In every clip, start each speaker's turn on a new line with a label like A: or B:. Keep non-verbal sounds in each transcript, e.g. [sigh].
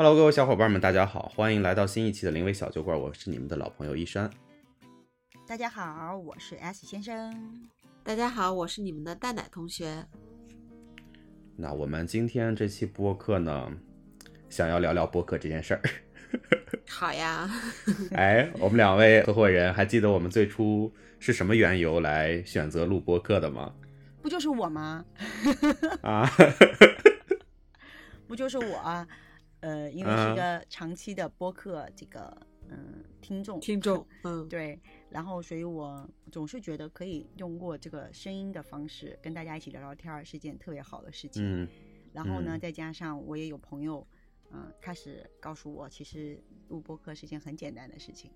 A: Hello，各位小伙伴们，大家好，欢迎来到新一期的临危小酒馆，我是你们的老朋友一山。
B: 大家好，我是 S 先生。
C: 大家好，我是你们的蛋奶同学。
A: 那我们今天这期播客呢，想要聊聊播客这件事儿。[laughs]
C: 好呀。
A: 哎，我们两位合伙人还记得我们最初是什么缘由来选择录播客的吗？
B: 不就是我吗？[laughs]
A: 啊，
B: 不就是我？呃，因为是一个长期的播客，这个嗯听众
C: 听众，[laughs] 嗯
B: 对，然后所以我总是觉得可以用过这个声音的方式跟大家一起聊聊天儿是件特别好的事情。
A: 嗯，
B: 然后呢，再加上我也有朋友，嗯，开始告诉我，其实录播客是件很简单的事情，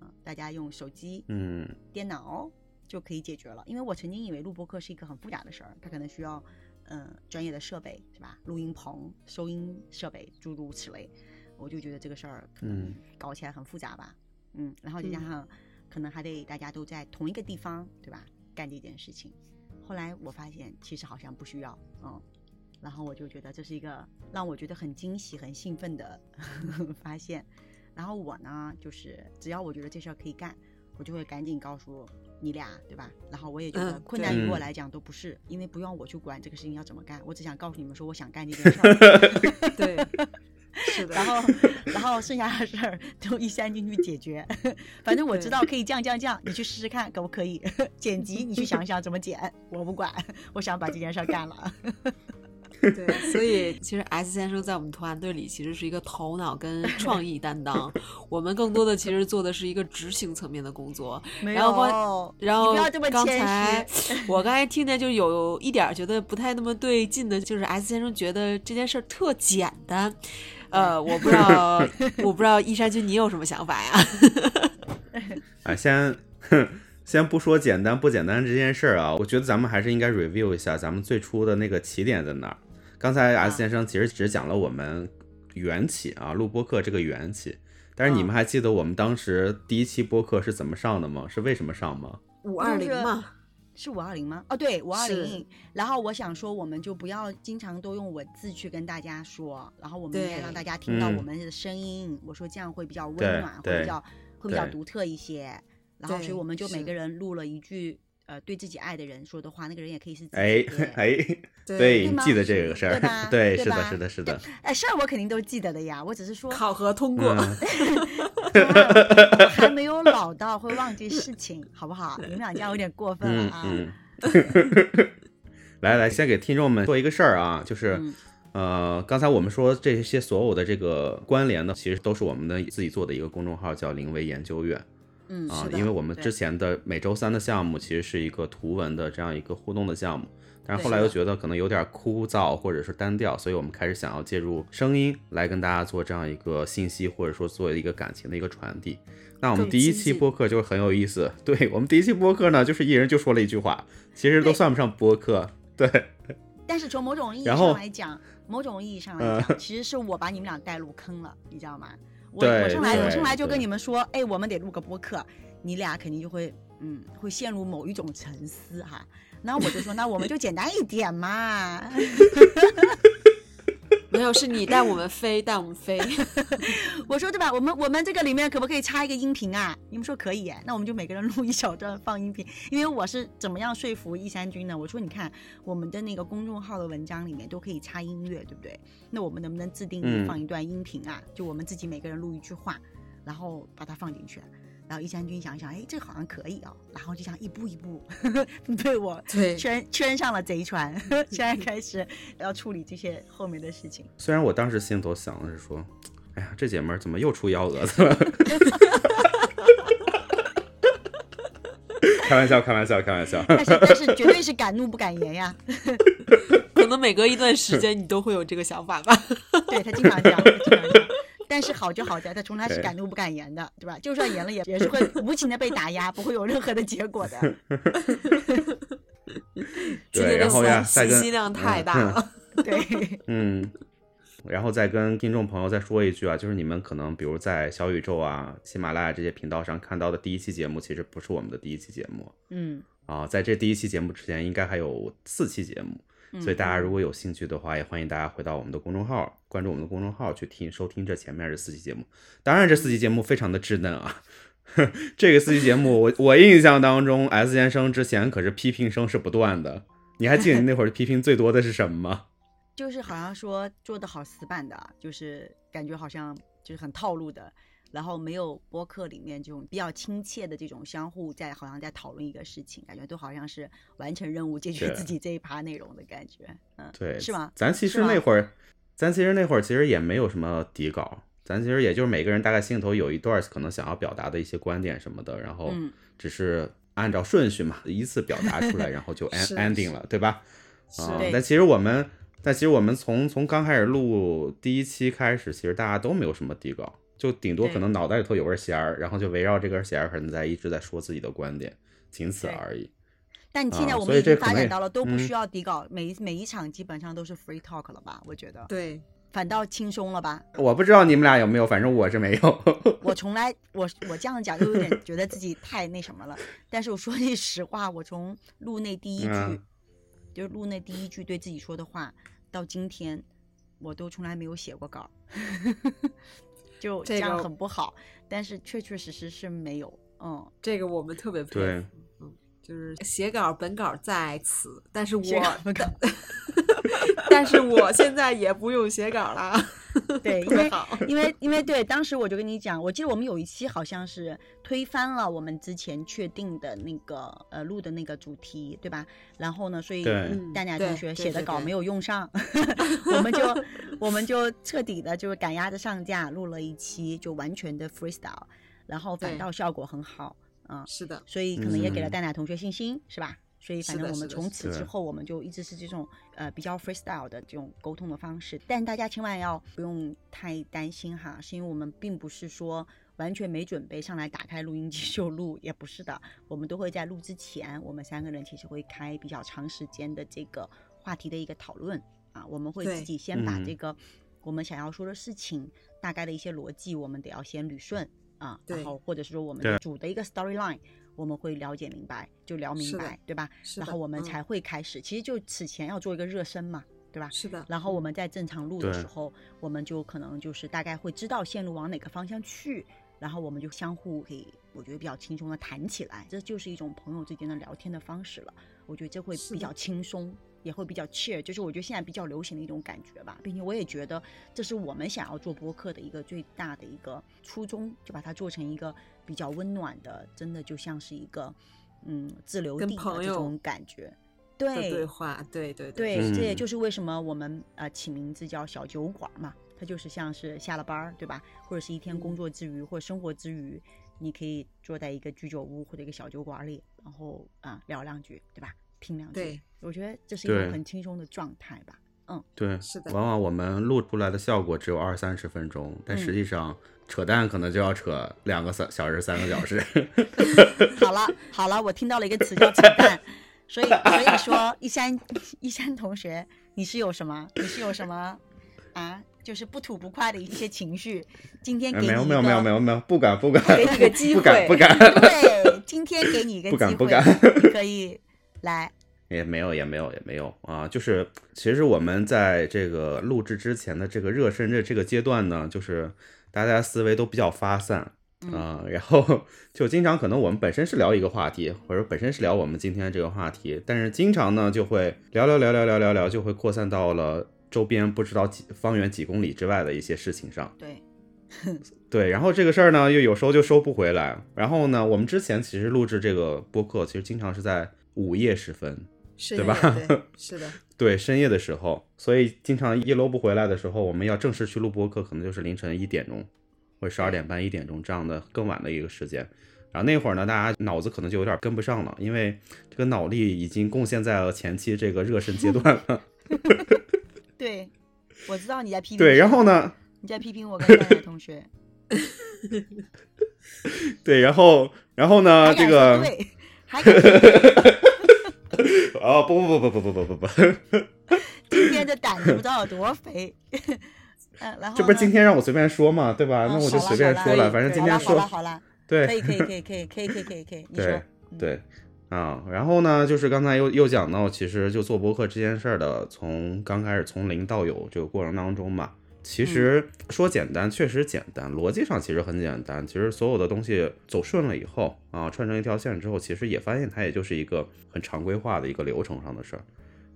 B: 嗯，大家用手机、
A: 嗯
B: 电脑就可以解决了。因为我曾经以为录播客是一个很复杂的事儿，它可能需要。嗯，专业的设备是吧？录音棚、收音设备，诸如此类，我就觉得这个事儿可能搞起来很复杂吧。嗯，然后再加上可能还得大家都在同一个地方，对吧？干这件事情。后来我发现其实好像不需要，嗯，然后我就觉得这是一个让我觉得很惊喜、很兴奋的 [laughs] 发现。然后我呢，就是只要我觉得这事儿可以干，我就会赶紧告诉。你俩对吧？然后我也觉得困难于我来讲都不是，因为不用我去管这个事情要怎么干，我只想告诉你们说我想干这件事儿。[laughs]
C: 对，是的。
B: 然后，然后剩下的事儿 [laughs] 都一三进去解决。反正我知道可以降降降，你去试试看可不可以？[laughs] 剪辑你去想想怎么剪，我不管，我想把这件事儿干了。
C: 对，所以其实 S 先生在我们团队里其实是一个头脑跟创意担当，[laughs] 我们更多的其实做的是一个执行层面的工作。然后，然后刚才我刚才听见就有一点觉得不太那么对劲的，就是 S 先生觉得这件事儿特简单。呃，我不知道，我不知道一山君你有什么想法呀？
A: 啊，[laughs] 先 [laughs] 先不说简单不简单这件事儿啊，我觉得咱们还是应该 review 一下咱们最初的那个起点在哪儿。刚才 S 先生其实只讲了我们缘起啊，录播课这个缘起。但是你们还记得我们当时第一期播客是怎么上的吗？是为什么上吗？
C: 五二零吗？
B: 是五二零吗？哦，对，五二零。然后我想说，我们就不要经常都用文字去跟大家说，然后我们应该让大家听到我们的声音。我说这样会比较温暖，会比较会比较独特一些。然后，所以我们就每个人录了一句。呃，对自己爱的人说的话，那个人也可以是自己。
A: 哎哎，对，记得这个事儿，
B: 对，
A: 是的，是的，是的。
B: 哎，事儿我肯定都记得的呀，我只是说
C: 考核通过，[laughs]
B: 还没有老到会忘记事情，好不好？你们两家有点过分了啊！[laughs]
A: 来来，先给听众们做一个事儿啊，就是呃，刚才我们说这些所有的这个关联呢，其实都是我们的自己做的一个公众号，叫临危研究院。
B: 嗯
A: 啊，因为我们之前的每周三的项目其实是一个图文的这样一个互动的项目，但是后来又觉得可能有点枯燥或者是单调，所以我们开始想要借助声音来跟大家做这样一个信息或者说做一个感情的一个传递。那我们第一期播客就是很有意思，[laughs] 对我们第一期播客呢，就是一人就说了一句话，其实都算不上播客，对。
B: 但是从某种意义上来讲，某种意义上来讲，其实是我把你们俩带入坑了，你知道吗？我我上来我上来就跟你们说，哎，我们得录个播客，你俩肯定就会嗯会陷入某一种沉思哈。那我就说，那我们就简单一点嘛。[laughs]
C: 没有，是你带我们飞，带我们飞。[laughs]
B: 我说对吧？我们我们这个里面可不可以插一个音频啊？你们说可以，那我们就每个人录一小段放音频。因为我是怎么样说服易山君呢？我说你看我们的那个公众号的文章里面都可以插音乐，对不对？那我们能不能自定义放一段音频啊？就我们自己每个人录一句话，然后把它放进去。然后易山君想一想，哎，这个好像可以哦，然后就这样一步一步 [laughs] 被我圈圈上了贼船，[laughs] 现在开始要处理这些后面的事情。
A: 虽然我当时心头想的是说，哎呀，这姐们儿怎么又出幺蛾子了？[laughs] 开玩笑，开玩笑，开玩笑。
B: 但是但是绝对是敢怒不敢言呀。
C: 可能每隔一段时间你都会有这个想法吧。
B: 对他经常这样，经常这样。但是好就好在他从来是敢怒不敢言的，对吧？就算言了也也是会无情的被打压，不会有任何的结果的。[laughs] [laughs]
A: 对，然后呀，
C: 信息量太大了。[laughs]
B: 对，
A: 嗯，然后再跟听众朋友再说一句啊，就是你们可能比如在小宇宙啊、喜马拉雅这些频道上看到的第一期节目，其实不是我们的第一期节目。
B: 嗯，
A: 啊，在这第一期节目之前，应该还有四期节目。所以大家如果有兴趣的话，也欢迎大家回到我们的公众号，关注我们的公众号去听收听这前面这四期节目。当然，这四期节目非常的稚嫩啊。[laughs] 这个四期节目，我我印象当中，S 先生之前可是批评声是不断的。你还记得你那会儿批评最多的是什么吗？[laughs]
B: 就是好像说做的好死板的，就是感觉好像就是很套路的，然后没有播客里面这种比较亲切的这种相互在好像在讨论一个事情，感觉都好像是完成任务解决自己这一趴内容的感觉。嗯，
A: 对，
B: 是吗？
A: 咱其实那会儿，咱其实那会儿其实也没有什么底稿。咱其实也就是每个人大概心里头有一段可能想要表达的一些观点什么的，然后只是按照顺序嘛，依次表达出来，[laughs] 然后就 [laughs] ending 了，对吧？啊，但其实我们，但其实我们从从刚开始录第一期开始，其实大家都没有什么底稿，就顶多可能脑袋里头有根弦儿，然后就围绕这根弦儿可能在一直在说自己的观点，仅此而已。
B: 但现在我们已经发展到了都不需要底稿，每一每一场基本上都是 free talk 了吧？我觉得。
C: 对。
B: 反倒轻松了吧？
A: 我不知道你们俩有没有，反正我是没有。
B: 我 [laughs] 从来，我我这样讲就有点觉得自己太那什么了。但是我说句实话，我从录那第一句，就是录那第一句对自己说的话，到今天，我都从来没有写过稿，就这样很不好。但是确确实实是没有，嗯，
C: 这个我们特别佩服。就是写稿本稿在此，但是我 [laughs] 但是我现在也不用写稿了。[laughs]
B: 对，因为因为因为对，当时我就跟你讲，我记得我们有一期好像是推翻了我们之前确定的那个呃录的那个主题，对吧？然后呢，所以丹雅同学写的稿没有用上，[laughs] 我们就我们就彻底的就是赶鸭子上架，录了一期就完全的 freestyle，然后反倒效果很好。嗯，
C: 是的，
B: 所以可能也给了戴奶同学信心，是吧？所以反正我们从此之后，我们就一直是这种呃比较 freestyle 的这种沟通的方式。但大家千万要不用太担心哈，是因为我们并不是说完全没准备上来打开录音机就录，也不是的。我们都会在录之前，我们三个人其实会开比较长时间的这个话题的一个讨论啊。我们会自己先把这个我们想要说的事情大概的一些逻辑，我们得要先捋顺。啊，然后或者是说我们主的一个 storyline，我们会了解明白，就聊明白，对吧？然后我们才会开始。其实就此前要做一个热身嘛，对吧？
C: 是的。
B: 然后我们在正常录的时候，我们就可能就是大概会知道线路往哪个方向去，然后我们就相互可以，我觉得比较轻松的谈起来，这就是一种朋友之间的聊天的方式了。我觉得这会比较轻松。也会比较 cheer，就是我觉得现在比较流行的一种感觉吧，并且我也觉得这是我们想要做播客的一个最大的一个初衷，就把它做成一个比较温暖的，真的就像是一个嗯自留地的这种感觉。对
C: 对话，对
B: 对
C: 对，
B: 这也就是为什么我们呃起名字叫小酒馆嘛，它就是像是下了班儿，对吧？或者是一天工作之余或者生活之余，你可以坐在一个居酒屋或者一个小酒馆里，然后啊聊两句，对吧？听两句。
C: 对。
B: 我觉得这是一个很轻松的状态吧，嗯，
A: 对，
C: 是的。
A: 往往我们录出来的效果只有二三十分钟，但实际上扯淡可能就要扯两个三小时、三个小时。[laughs] [laughs]
B: 好了好了，我听到了一个词叫扯淡，所以所以说一山一山同学，你是有什么？你是有什么啊？就是不吐不快的一些情绪。今天给你
A: 没有没有没有没有没有不敢不敢
B: 给你个机会
A: 不敢不敢
B: 对，今天给你一个
A: 机会不
B: 敢不敢可以来。
A: 也没有，也没有，也没有啊！就是其实我们在这个录制之前的这个热身的这个阶段呢，就是大家思维都比较发散啊，然后就经常可能我们本身是聊一个话题，或者本身是聊我们今天这个话题，但是经常呢就会聊聊聊聊聊聊聊，就会扩散到了周边不知道几方圆几公里之外的一些事情上。
B: 对，[laughs]
A: 对，然后这个事儿呢又有时候就收不回来。然后呢，我们之前其实录制这个播客，其实经常是在午夜时分。对吧？
C: 是的，[laughs]
A: 对深夜的时候，所以经常一楼不回来的时候，我们要正式去录播客，可能就是凌晨一点钟，或者十二点半、一点钟这样的更晚的一个时间。然后那会儿呢，大家脑子可能就有点跟不上了，因为这个脑力已经贡献在了前期这个热身阶段了。[laughs]
B: 对，我知道你在批评。
A: 对，然后呢？
B: 你在批评我跟同学。[laughs]
A: 对，然后，然后呢？这个。
B: 还敢。[laughs]
A: 哦不不不不不不不不不，[laughs]
B: 今天的胆子不知道有多肥。[laughs] 嗯，然后
A: 这不是今天让我随便说嘛，对吧？那我就随便说了，反正今天说
B: 好了好了，
A: 对，
B: 可以可以可以可以可以可以可以可以，你说
A: 对，啊，然后呢，就是刚才又又讲到，其实就做博客这件事儿的，从刚开始从零到有这个过程当中嘛，其实说简单确实简单，逻辑上其实很简单。其实所有的东西走顺了以后啊，串成一条线之后，其实也发现它也就是一个很常规化的一个流程上的事儿。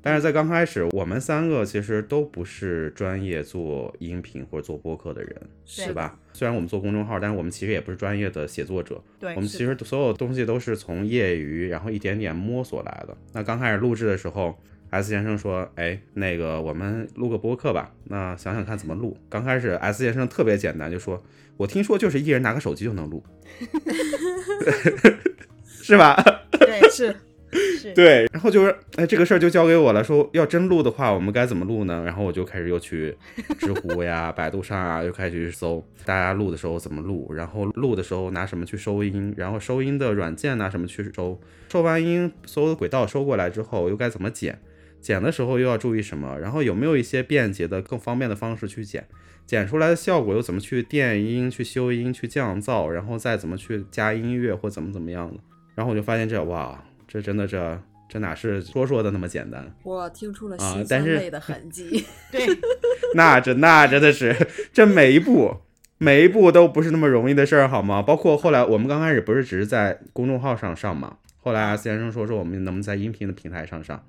A: 但是在刚开始，我们三个其实都不是专业做音频或者做播客的人，是吧？虽然我们做公众号，但是我们其实也不是专业的写作者。
B: 对，
A: 我们其实所有东西都是从业余，然后一点点摸索来的。那刚开始录制的时候，S 先生说：“哎，那个我们录个播客吧。”那想想看怎么录。刚开始 S 先生特别简单，就说：“我听说就是一人拿个手机就能录 [laughs] [laughs] 是吧？” [laughs]
B: 对，是。
A: 对，然后就是，哎，这个事儿就交给我了。说要真录的话，我们该怎么录呢？然后我就开始又去知乎呀、百度上啊，又开始去搜大家录的时候怎么录，然后录的时候拿什么去收音，然后收音的软件拿什么去收，收完音所有的轨道收过来之后又该怎么剪，剪的时候又要注意什么，然后有没有一些便捷的、更方便的方式去剪，剪出来的效果又怎么去电音、去修音、去降噪，然后再怎么去加音乐或怎么怎么样的。然后我就发现这哇。这真的，这这哪是说说的那么简单？
C: 我听出了
A: 啊，但是
C: 的痕迹。[laughs]
B: 对，[laughs]
A: 那这那真的是，这每一步每一步都不是那么容易的事儿，好吗？包括后来我们刚开始不是只是在公众号上上嘛，后来先生说说我们能不能在音频的平台上上，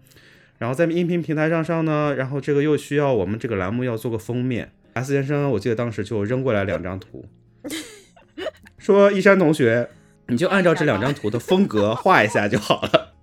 A: 然后在音频平台上上呢，然后这个又需要我们这个栏目要做个封面。S 先生，我记得当时就扔过来两张图，[laughs] 说一山同学。你就按照这两张图的风格 [laughs] 画一下就好了。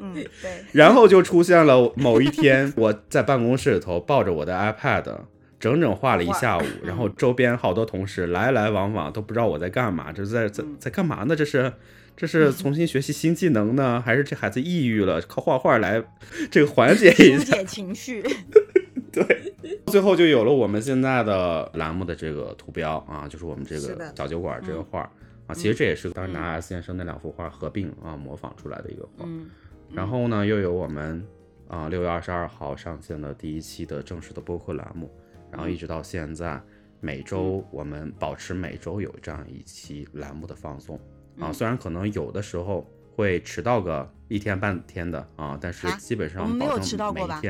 B: 嗯，对。[laughs]
A: 然后就出现了某一天，我在办公室里头抱着我的 iPad，整整画了一下午。然后周边好多同事来来往往，都不知道我在干嘛。这是在在在干嘛呢？这是这是 [laughs] 重新学习新技能呢，还是这孩子抑郁了，靠画画来这个缓解一
B: 下？[laughs] 缓解情绪。
A: 对，最后就有了我们现在的栏目的这个图标啊，就是我们这个小酒馆这个画啊，其实这也是当时拿 S 先生那两幅画合并啊模仿出来的一个画。然后呢，又有我们啊六月二十二号上线的第一期的正式的播客栏目，然后一直到现在，每周我们保持每周有这样一期栏目的放送啊，虽然可能有的时候。会迟到个一天半天的啊，但是基本上
B: 没有迟到过吧？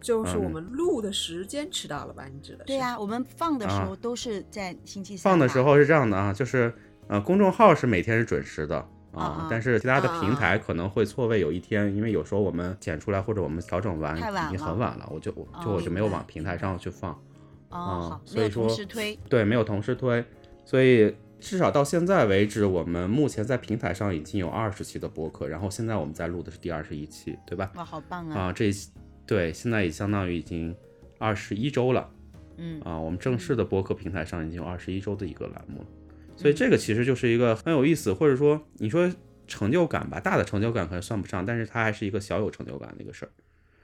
C: 就是我们录的时间迟到了吧？你指的是？
B: 对呀，我们放的时候都是在星期三。
A: 放的时候是这样的啊，就是呃，公众号是每天是准时的啊，但是其他的平台可能会错位有一天，因为有时候我们剪出来或者我们调整完已经很晚了，我就我就我就没有往平台上去放啊，所以说对没有同时推，所以。至少到现在为止，我们目前在平台上已经有二十期的播客，然后现在我们在录的是第二十一期，对吧？
B: 哇，好棒啊！
A: 啊，这对，现在也相当于已经二十一周了。
B: 嗯
A: 啊，我们正式的播客平台上已经有二十一周的一个栏目了，所以这个其实就是一个很有意思，或者说你说成就感吧，大的成就感可能算不上，但是它还是一个小有成就感的一个事儿。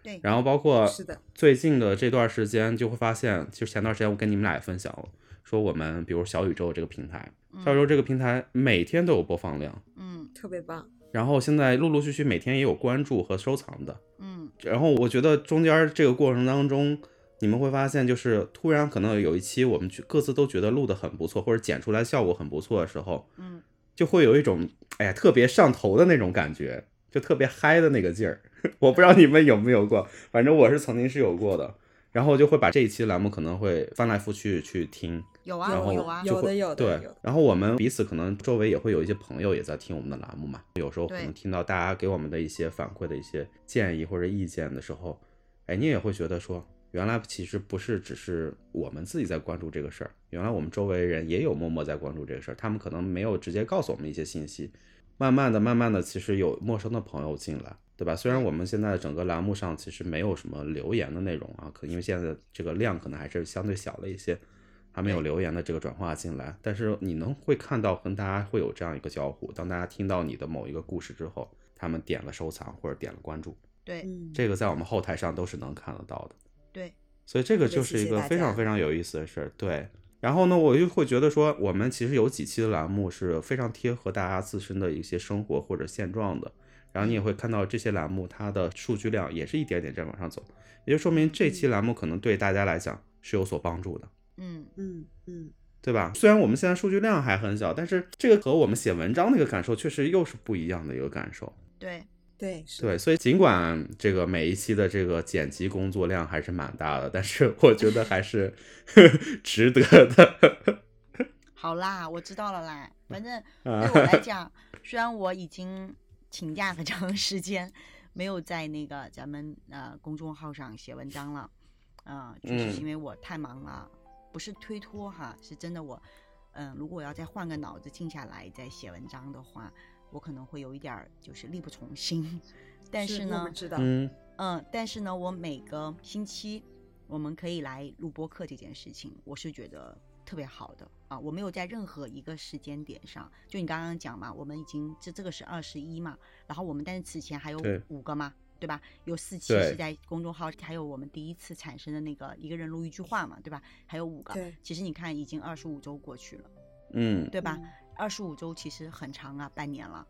B: 对，
A: 然后包括
C: 是的，
A: 最近的这段时间就会发现，其实前段时间我跟你们俩也分享了，说我们比如小宇宙这个平台。小宇宙这个平台每天都有播放量，
B: 嗯，
C: 特别棒。
A: 然后现在陆陆续续每天也有关注和收藏的，
B: 嗯。
A: 然后我觉得中间这个过程当中，你们会发现，就是突然可能有一期我们各自都觉得录的很不错，或者剪出来效果很不错的时候，
B: 嗯，
A: 就会有一种哎呀特别上头的那种感觉，就特别嗨的那个劲儿。[laughs] 我不知道你们有没有过，反正我是曾经是有过的。然后就会把这一期栏目可能会翻来覆去去听。
B: 有啊，
C: 有啊，有的有的。
A: 对，然后我们彼此可能周围也会有一些朋友也在听我们的栏目嘛，有时候可能听到大家给我们的一些反馈的一些建议或者意见的时候，哎，你也会觉得说，原来其实不是只是我们自己在关注这个事儿，原来我们周围人也有默默在关注这个事儿，他们可能没有直接告诉我们一些信息，慢慢的、慢慢的，其实有陌生的朋友进来，对吧？虽然我们现在整个栏目上其实没有什么留言的内容啊，可因为现在这个量可能还是相对小了一些。还没有留言的这个转化进来，但是你能会看到跟大家会有这样一个交互。当大家听到你的某一个故事之后，他们点了收藏或者点了关注，
B: 对，
A: 这个在我们后台上都是能看得到的。
B: 对，
A: 所以这个就是一个非常非常有意思的事儿。对，然后呢，我就会觉得说，我们其实有几期的栏目是非常贴合大家自身的一些生活或者现状的。然后你也会看到这些栏目它的数据量也是一点点在往上走，也就说明这期栏目可能对大家来讲是有所帮助的。
B: 嗯
C: 嗯嗯，
A: 对吧？虽然我们现在数据量还很小，但是这个和我们写文章那个感受确实又是不一样的一个感受。
B: 对
C: 对
A: 对，所以尽管这个每一期的这个剪辑工作量还是蛮大的，但是我觉得还是 [laughs] 值得的。[laughs]
B: 好啦，我知道了啦。反正 [laughs] 对我来讲，虽然我已经请假很长时间，没有在那个咱们呃公众号上写文章了，啊，就是因为我太忙了。不是推脱哈，是真的我，嗯，如果我要再换个脑子静下来再写文章的话，我可能会有一点儿就是力不从心。但是呢，
A: 嗯
B: 嗯，但是呢，我每个星期我们可以来录播课这件事情，我是觉得特别好的啊。我没有在任何一个时间点上，就你刚刚讲嘛，我们已经这这个是二十一嘛，然后我们但是此前还有五个嘛。对吧？有四期是在公众号，还有我们第一次产生的那个一个人录一句话嘛，对吧？还有五个。其实你看，已经二十五周过去了，
A: 嗯，
B: 对吧？二十五周其实很长啊，半年了，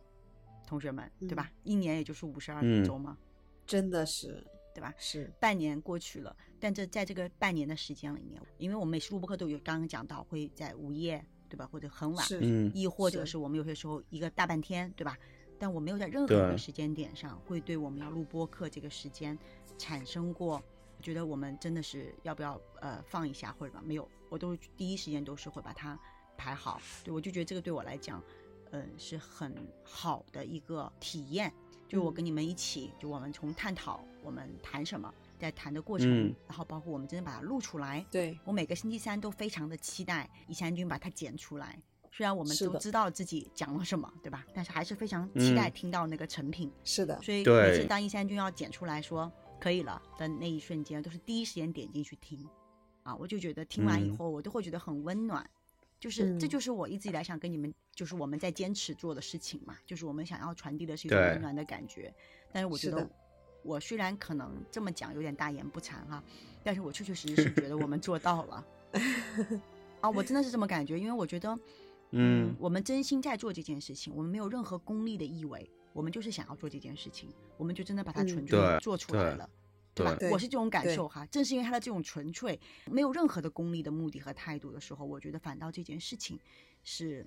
B: 同学们，对吧？一年也就是五十二周嘛，
C: 真的是，
B: 对吧？
C: 是
B: 半年过去了，但这在这个半年的时间里面，因为我们每次录播课都有刚刚讲到会在午夜，对吧？或者很晚，
A: 嗯，
B: 亦或者是我们有些时候一个大半天，对吧？但我没有在任何一个时间点上会对我们要录播课这个时间产生过觉得我们真的是要不要呃放一下或者吧没有，我都第一时间都是会把它排好。对我就觉得这个对我来讲，嗯是很好的一个体验。就我跟你们一起，就我们从探讨我们谈什么，在谈的过程，然后包括我们真的把它录出来。
C: 对
B: 我每个星期三都非常的期待一山君把它剪出来。虽然我们都知道自己讲了什么，对吧？但是还是非常期待听到那个成品。
C: 是的，
B: 所以每次当一三君要剪出来说可以了的那一瞬间，都是第一时间点进去听。啊，我就觉得听完以后，我都会觉得很温暖。就是这就是我一直以来想跟你们，就是我们在坚持做的事情嘛。就是我们想要传递的是一种温暖的感觉。但是我觉得，我虽然可能这么讲有点大言不惭哈，但是我确确实实是觉得我们做到了。[laughs] 啊，我真的是这么感觉，因为我觉得。嗯，我们真心在做这件事情，我们没有任何功利的意味，我们就是想要做这件事情，我们就真的把它纯粹做出来了，
A: 对
B: 吧？我是这种感受哈。正是因为他的这种纯粹，没有任何的功利的目的和态度的时候，我觉得反倒这件事情是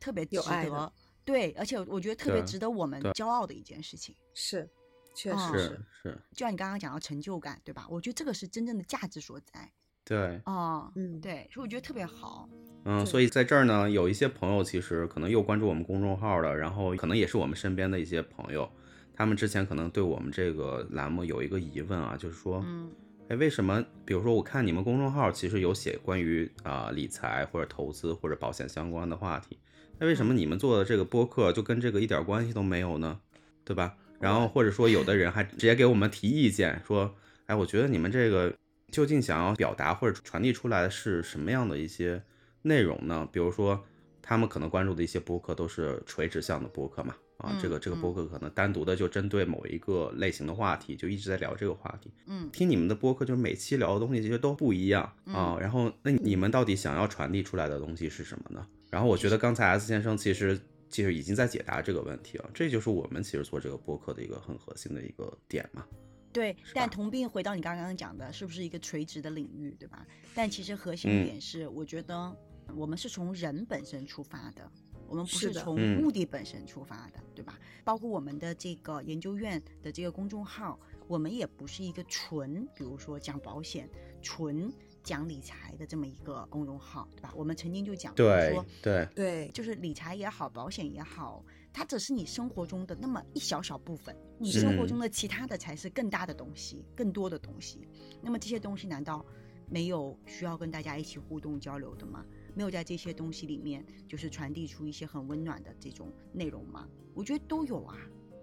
B: 特别值得，对，而且我觉得特别值得我们骄傲的一件事情。
C: 是，确
A: 实是是。
B: 就像你刚刚讲到成就感，对吧？我觉得这个是真正的价值所在。
A: 对，
B: 哦，嗯，对，所以我觉得特别好。
A: 嗯，所以在这儿呢，有一些朋友其实可能又关注我们公众号了，然后可能也是我们身边的一些朋友，他们之前可能对我们这个栏目有一个疑问啊，就是说，
B: 嗯，
A: 哎，为什么？比如说，我看你们公众号其实有写关于啊理财或者投资或者保险相关的话题，那为什么你们做的这个播客就跟这个一点关系都没有呢？对吧？然后或者说，有的人还直接给我们提意见，说，哎，我觉得你们这个究竟想要表达或者传递出来的是什么样的一些？内容呢？比如说，他们可能关注的一些播客都是垂直向的播客嘛？啊，这个这个播客可能单独的就针对某一个类型的话题，就一直在聊这个话题。
B: 嗯，
A: 听你们的播客，就是每期聊的东西其实都不一样啊。然后，那你们到底想要传递出来的东西是什么呢？然后，我觉得刚才 S 先生其实其实已经在解答这个问题了。这就是我们其实做这个播客的一个很核心的一个点嘛。
B: 对，但同病回到你刚刚讲的，是不是一个垂直的领域，对吧？但其实核心点是，我觉得。我们是从人本身出发的，我们不是从目的本身出发的，对吧？包括我们的这个研究院的这个公众号，我们也不是一个纯，比如说讲保险、纯讲理财的这么一个公众号，对吧？我们曾经就讲过说，
A: 对
C: 对，
B: 就是理财也好，保险也好，它只是你生活中的那么一小小部分，你生活中的其他的才是更大的东西，更多的东西。那么这些东西难道没有需要跟大家一起互动交流的吗？没有在这些东西里面，就是传递出一些很温暖的这种内容吗？我觉得都有啊。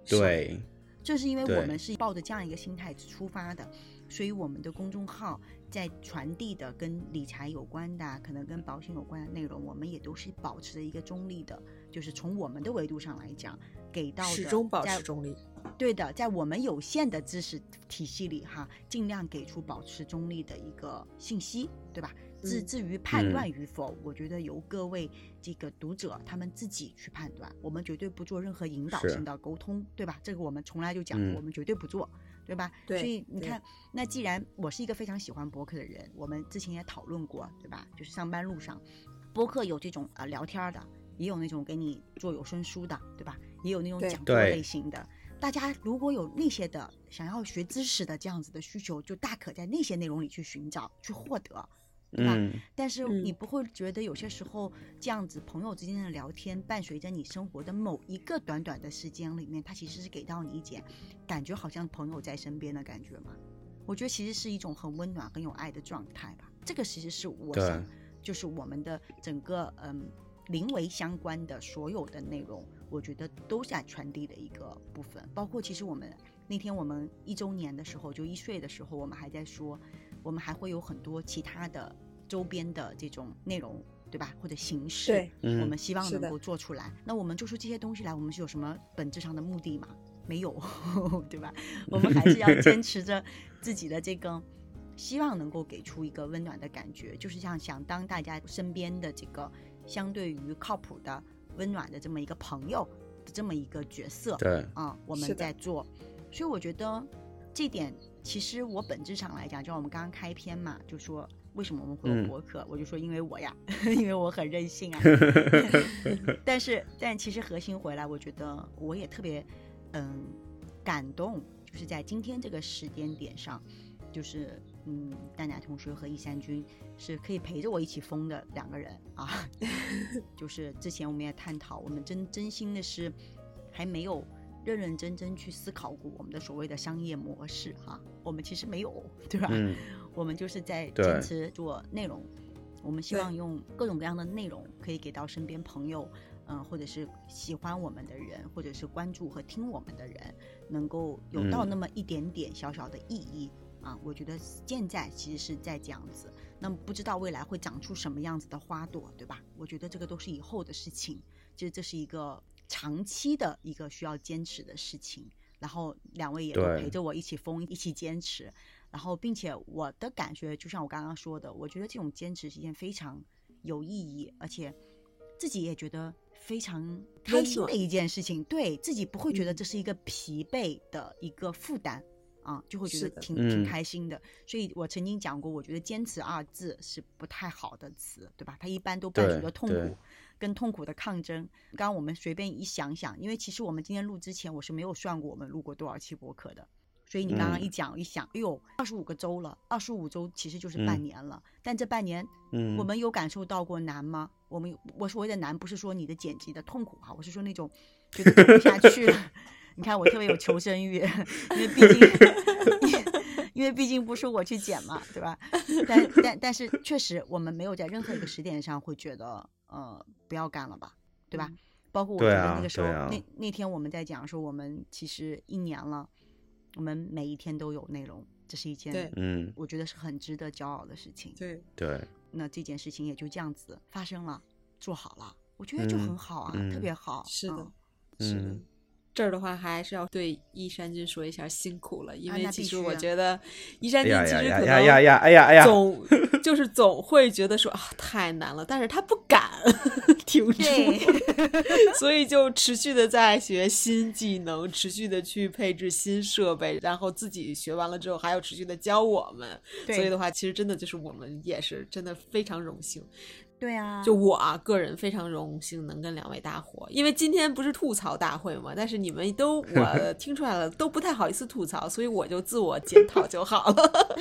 A: 对，
B: 这是因为我们是抱着这样一个心态出发的，所以我们的公众号在传递的跟理财有关的，可能跟保险有关的内容，我们也都是保持着一个中立的，就是从我们的维度上来讲，给到的
C: 始终保持中立。
B: 对的，在我们有限的知识体系里，哈，尽量给出保持中立的一个信息，对吧？至至于判断与否，我觉得由各位这个读者他们自己去判断。我们绝对不做任何引导性的沟通，对吧？这个我们从来就讲，我们绝对不做，对吧？
C: 所
B: 以你看，那既然我是一个非常喜欢博客的人，我们之前也讨论过，对吧？就是上班路上，博客有这种啊聊天的，也有那种给你做有声书的，对吧？也有那种讲座类型的。大家如果有那些的想要学知识的这样子的需求，就大可在那些内容里去寻找、去获得，对吧？
A: 嗯，
B: 但是
C: 嗯
B: 你不会觉得有些时候这样子朋友之间的聊天，伴随着你生活的某一个短短的时间里面，它其实是给到你一点感觉好像朋友在身边的感觉嘛？我觉得其实是一种很温暖、很有爱的状态吧。这个其实是我想，就是我们的整个嗯临危相关的所有的内容，我觉得都在传递的一个部分。包括其实我们那天我们一周年的时候，就一岁的时候，我们还在说，我们还会有很多其他的周边的这种内容，对吧？或者形式，
C: 对
A: 嗯
B: 我们希望能够做出来。那我们做出这些东西来，我们是有什么本质上的目的吗？没有，[laughs] 对吧？[laughs] 我们还是要坚持着自己的这个，希望能够给出一个温暖的感觉，就是像想当大家身边的这个相对于靠谱的、温暖的这么一个朋友的这么一个角色。
A: 对，
B: 啊、我们在做，所以我觉得这点其实我本质上来讲，就像我们刚刚开篇嘛，就说为什么我们会有
A: 嗯
B: 博客，我就说因为我呀，[laughs] 因为我很任性啊。[laughs] 但是，但其实核心回来，我觉得我也特别嗯感动，就是在今天这个时间点上，就是嗯，蛋奶同学和易山君是可以陪着我一起疯的两个人啊。[laughs] 就是之前我们也探讨，我们真真心的是还没有认认真真去思考过我们的所谓的商业模式哈、我们其实没有，[laughs] 对吧？
A: 嗯，
B: 我们就是在坚持做内容，我们希望用各种各样的内容可以给到身边朋友，嗯、或者是喜欢我们的人，或者是关注和听我们的人，能够有到
A: 嗯
B: 那么一点点小小的意义。啊，我觉得现在其实是在这样子，那么不知道未来会长出什么样子的花朵，对吧？我觉得这个都是以后的事情，其实这是一个长期的一个需要坚持的事情。然后两位也都陪着我一起疯，一起坚持。然后，并且我的感觉，就像我刚刚说的，我觉得这种坚持是一件非常有意义，而且自己也觉得非常开心的一件事情。对自己不会觉得
C: 嗯
B: 这是一个疲惫的一个负担啊，就会觉得挺挺
A: 嗯
B: 开心的。所以我曾经讲过，我觉得“坚持”二字是不太好的词，对吧？它一般都伴随着痛苦。跟痛苦的抗争。刚刚我们随便一想想，因为其实我们今天录之前，我是没有算过我们录过多少期播客的。所以你刚刚
A: 嗯
B: 一讲、一想，哎呦，二十五个周了，二十五周其实就是半
A: 嗯
B: 年了。但这半年，
A: 嗯，
B: 我们有感受到过难吗？我们有我所谓的难，不是说你的剪辑的痛苦哈，我是说那种觉得做不下去了。[laughs] 你看我特别有求生欲，因为毕竟，[laughs] 因为毕竟不是我去剪嘛，对吧？但但但是确实，我们没有在任何一个时点上会觉得呃不要干了吧，对吧？包括我觉得那个时候，那那天我们在讲说，我们其实一年了，我们每一天都有内容，这是一件
A: 嗯，
B: 我觉得是很值得骄傲的事情。
C: 对，
A: 对，
B: 那这件事情也就这样子发生了，做好了，我觉得就很
A: 嗯
B: 好啊，
A: 嗯
B: 特别好。
C: 是的
B: 嗯
C: 是的
A: 嗯。
C: 这儿的话还是要对依山君说一下辛苦了，因
B: 啊
C: 为其实我觉得依山君其实可
A: 能呀呀呀呀！哎呀哎
C: 能
A: 呀，
C: 总就是总会觉得说啊太难了，但是他不敢 [laughs] 停住，
B: 对 [laughs]
C: 所以就持续的在学新技能，持续的去配置新设备，然后自己学完了之后还要持续的教我们，
B: 对
C: 所以的话，其实真的就是我们也是真的非常荣幸。
B: 对啊，
C: 就我啊，个人非常荣幸能跟两位搭伙，因为今天不是吐槽大会嘛，但是你们都 [laughs] 我听出来了，都不太好意思吐槽，所以我就自我检讨就好了。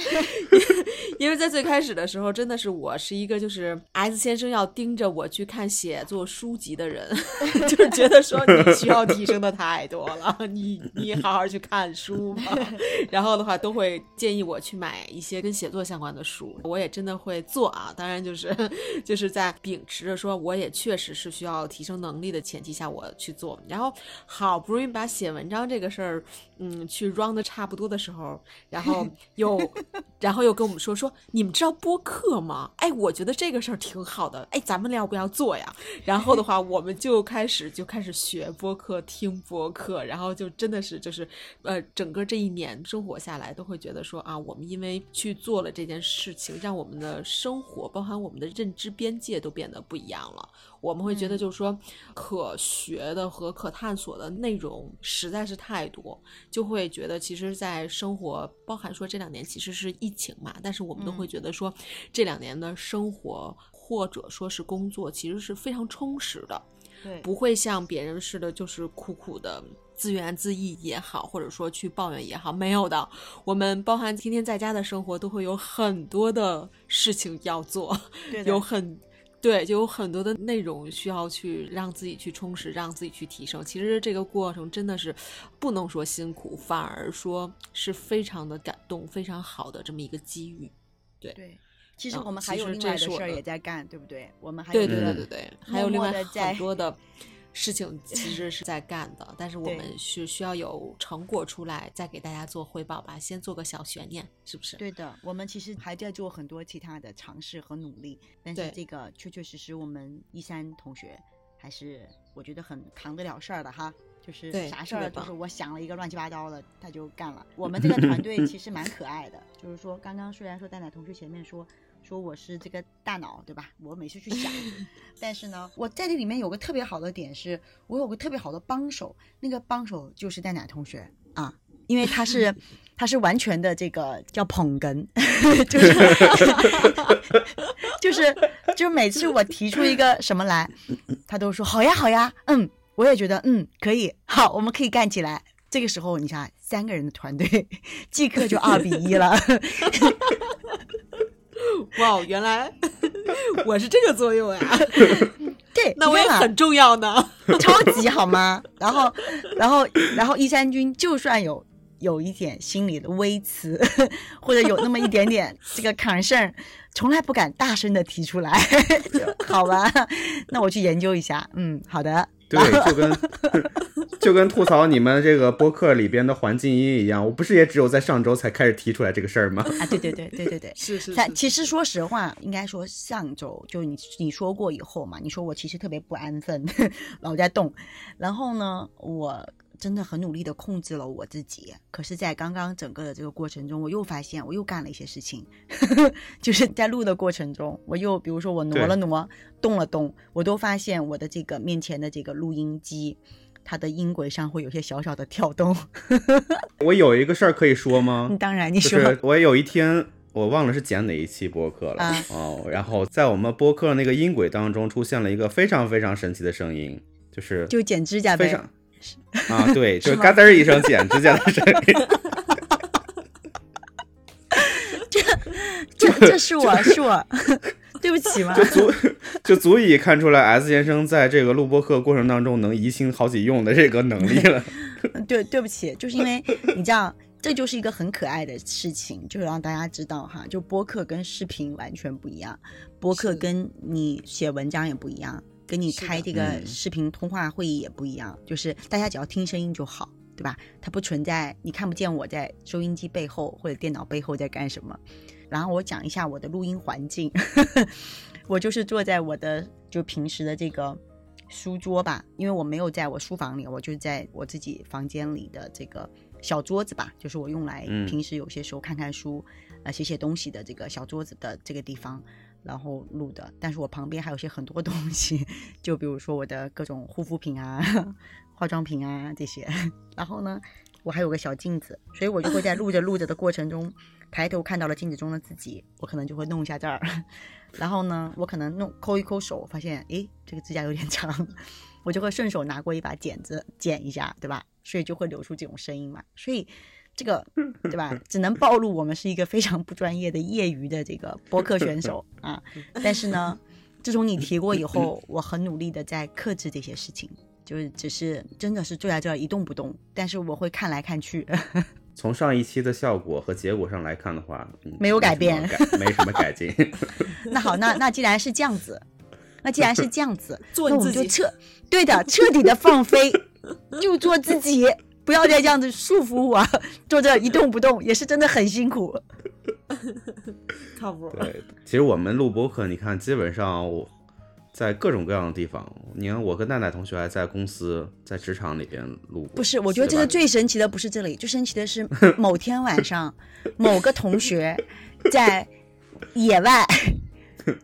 C: [laughs] 因为在最开始的时候，真的是我是一个就是 S 先生要盯着我去看写作书籍的人，[laughs] 就是觉得说你需要提升的太多了，你你好好去看书吧。然后的话，都会建议我去买一些跟写作相关的书，我也真的会做啊。当然就是就是在秉持着说我也确实是需要提升能力的前提下，我去做。然后好不容易把写文章这个事儿，嗯，去 run 的差不多的时候，然后又 [laughs] 然后又跟我们说说，你们知道播客吗？哎，我觉得这个事儿挺好的，哎，咱们要不要做呀？然后的话，我们就开始就开始学播客，听播客，然后就真的是就是呃，整个这一年生活下来，都会觉得说啊，我们因为去做了这件事情，让我们的生活，包含我们的认知边界都变得不一样了。我们会觉得就是说，可学的和可探索的内容实在是太多，就会觉得其实，在生活包含说这两年其实是疫情嘛，但是我们都会觉得说，这两年的生活或者说是工作，其实是非常充实的，
B: 对，
C: 不会像别人似的，就是苦苦的自怨自艾也好，或者说去抱怨也好，没有的。我们包含天天在家的生活，都会有很多的事情要做，有很。对，就有很多的内容需要去让自己去充实，让自己去提升。其实这个过程真的是不能说辛苦，反而说是非常的感动，非常好的这么一个机遇。对
B: 对，其实我们还有另外的事儿也在干，对不对？我们还
C: 对对对对对，还有另外
B: 很
C: 多的。事情其实是在干的，但是我们是需要有成果出来再给大家做汇报吧，先做个小悬念，是不是？
B: 对的，我们其实还在做很多其他的尝试和努力，但是这个确确实实我们一山同学还是我觉得很扛得了事儿的哈，就是啥事儿都是我想了一个乱七八糟的他就干了。[laughs] 我们这个团队其实蛮可爱的，就是说刚刚虽然说蛋奶同学前面说。说我是这个大脑，对吧？我每次去想，[laughs] 但是呢，我在这里面有个特别好的点，是我有个特别好的帮手，那个帮手就是蛋奶同学啊，因为他是 [laughs] 他是完全的这个叫捧哏，[laughs] 就是就是就是每次我提出一个什么来，他都说好呀好呀，嗯，我也觉得嗯可以，好，我们可以干起来。这个时候你想三个人的团队即刻就二比一了。[laughs]
C: 哇，原来 [laughs] 我是这个作用呀！[laughs]
B: 对，
C: 那我也很重要呢，
B: 超级好吗？然后，然后，然后一三军就算有有一点心里的微词，或者有那么一点点这个 concern，，从来不敢大声的提出来，好吧？那我去研究一下。嗯，好的。
A: 对，就跟就跟吐槽你们这个播客里边的环境音一样，我不是也只有在上周才开始提出来这个事儿吗？
B: 啊，对对对对对对，
C: 是 [laughs] 是。
B: 但其实说实话，应该说上周就你你说过以后嘛，你说我其实特别不安分，[laughs] 老在动，然后呢，我。真的很努力的控制了我自己，可是，在刚刚整个的这个过程中，我又发现我又干了一些事情，[laughs] 就是在录的过程中，我又比如说我挪了挪，动了动，我都发现我的这个面前的这个录音机，它的音轨上会有些小小的跳动。[laughs]
A: 我有一个事儿可以说吗？
B: 当然，你说。
A: 我有一天我忘了是剪哪一期播客了哦，然后在我们播客那个音轨当中出现了一个非常非常神奇的声音，就是
B: 就剪指甲
A: 非常。啊，对，[laughs] 就嘎噔一声剪指甲的声音。[laughs]
B: 这 [laughs] 这这是我是我，对不起嘛。
A: 就足就足以看出来 S 先生在这个录播课过程当中能移心好几用的这个能力了。
B: 对，对不起，就是因为你这样，这就是一个很可爱的事情，就是让大家知道哈，就播客跟视频完全不一样，播客跟你写文章也不一样。跟你开这个视频通话会议也不一样，就是大家只要听声音就好，对吧？它不存在你看不见我在收音机背后或者电脑背后在干什么。然后我讲一下我的录音环境，[laughs] 我就是坐在我的就平时的这个书桌吧，因为我没有在我书房里，我就在我自己房间里的这个小桌子吧，就是我用来平时有些时候看看书、呃写写东西的这个小桌子的这个地方。然后录的，但是我旁边还有些很多东西，[laughs] 就比如说我的各种护肤品啊、[laughs] 化妆品啊这些。然后呢，我还有个小镜子，所以我就会在录着录着的过程中，抬头看到了镜子中的自己，我可能就会弄一下这儿。[laughs] 然后呢，我可能弄抠一抠手，发现诶这个指甲有点长，我就会顺手拿过一把剪子剪一下，对吧？所以就会流出这种声音嘛。所以。这个对吧？只能暴露我们是一个非常不专业的业余的这个播客选手 [laughs] 啊！但是呢，自从你提过以后，我很努力的在克制这些事情，就是只是真的是坐在这儿一动不动。但是我会看来看去。[laughs]
A: 从上一期的效果和结果上来看的话，
B: 没有改变，
A: 没什么改进。[laughs]
B: 那好，那那既然是这样子，那既然是这样子，
C: 那
B: 我们就彻对的彻底的放飞，就做自己。不要再这样子束缚我，[laughs] 坐这一动不动也是真的很辛苦。
C: 靠谱。[laughs]
A: 对，其实我们录播课，你看，基本上我在各种各样的地方。你看，我跟奈奈同学还在公司，在职场里边录。
B: 不是，我觉得这个最神奇的不是这里，最神奇的是某天晚上，某个同学在野外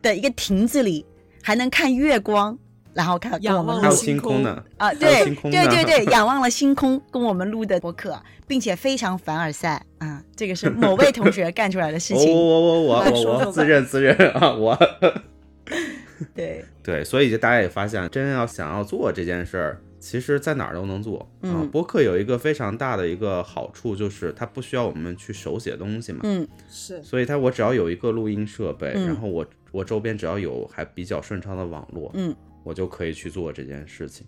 B: 的一个亭子里，还能看月光。然后看
C: 仰望
A: 了星空呢
B: 啊，对对对对，[laughs] 仰望了星空，跟我们录的播客，并且非常凡尔赛啊，这个是某位同学干出来的事情。[laughs]
A: 我我我我我我 [laughs] 自认自认啊，我。
B: 对
A: 对，所以就大家也发现，真要想要做这件事儿，其实在哪儿都能做啊。播客有一个非常大的一个好处，就是它不需要我们去手写东西嘛。
B: 嗯，
C: 是。
A: 所以它我只要有一个录音设备，然后我我周边只要有还比较顺畅的网络，
B: 嗯，
A: 我就可以去做这件事情。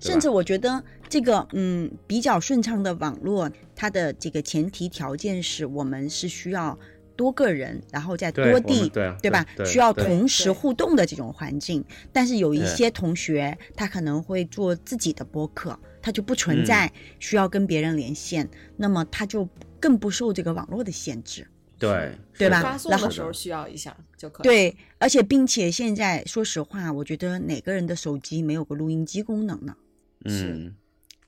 B: 甚至我觉得这个嗯比较顺畅的网络，它的这个前提条件是我们是需要多个人，然后在多地，
A: 对
B: 吧？需要同时互动的这种环境。但是有一些同学，他可能会做自己的播客，他就不存在需要跟别人连线，那么他就更不受这个网络的限制。
A: 对
B: 对吧？
C: 发送的时候需要一下就可以。
B: 对，而且并且现在说实话，我觉得哪个人的手机没有个录音机功能呢？
A: 嗯，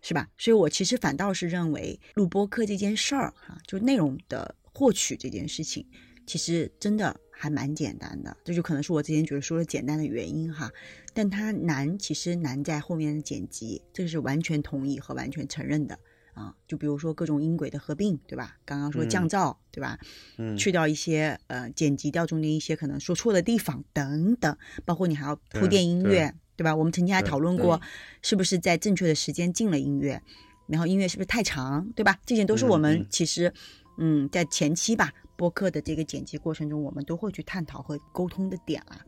B: 是吧？所以我其实反倒是认为录播课这件事儿哈，就内容的获取这件事情，其实真的还蛮简单的。这就可能是我之前觉得说的简单的原因哈。但它难，其实难在后面的剪辑，这个是完全同意和完全承认的。啊，就比如说各种音轨的合并，对吧？刚刚说降噪，对吧？
A: 嗯，
B: 去掉一些呃，剪辑掉中间一些可能说错的地方等等，包括你还要铺垫音乐，对吧？我们曾经还讨论过，是不是在正确的时间进了音乐，然后音乐是不是太长，对吧？这些都是我们其实嗯，在前期吧播客的这个剪辑过程中，我们都会去探讨和沟通的点啊。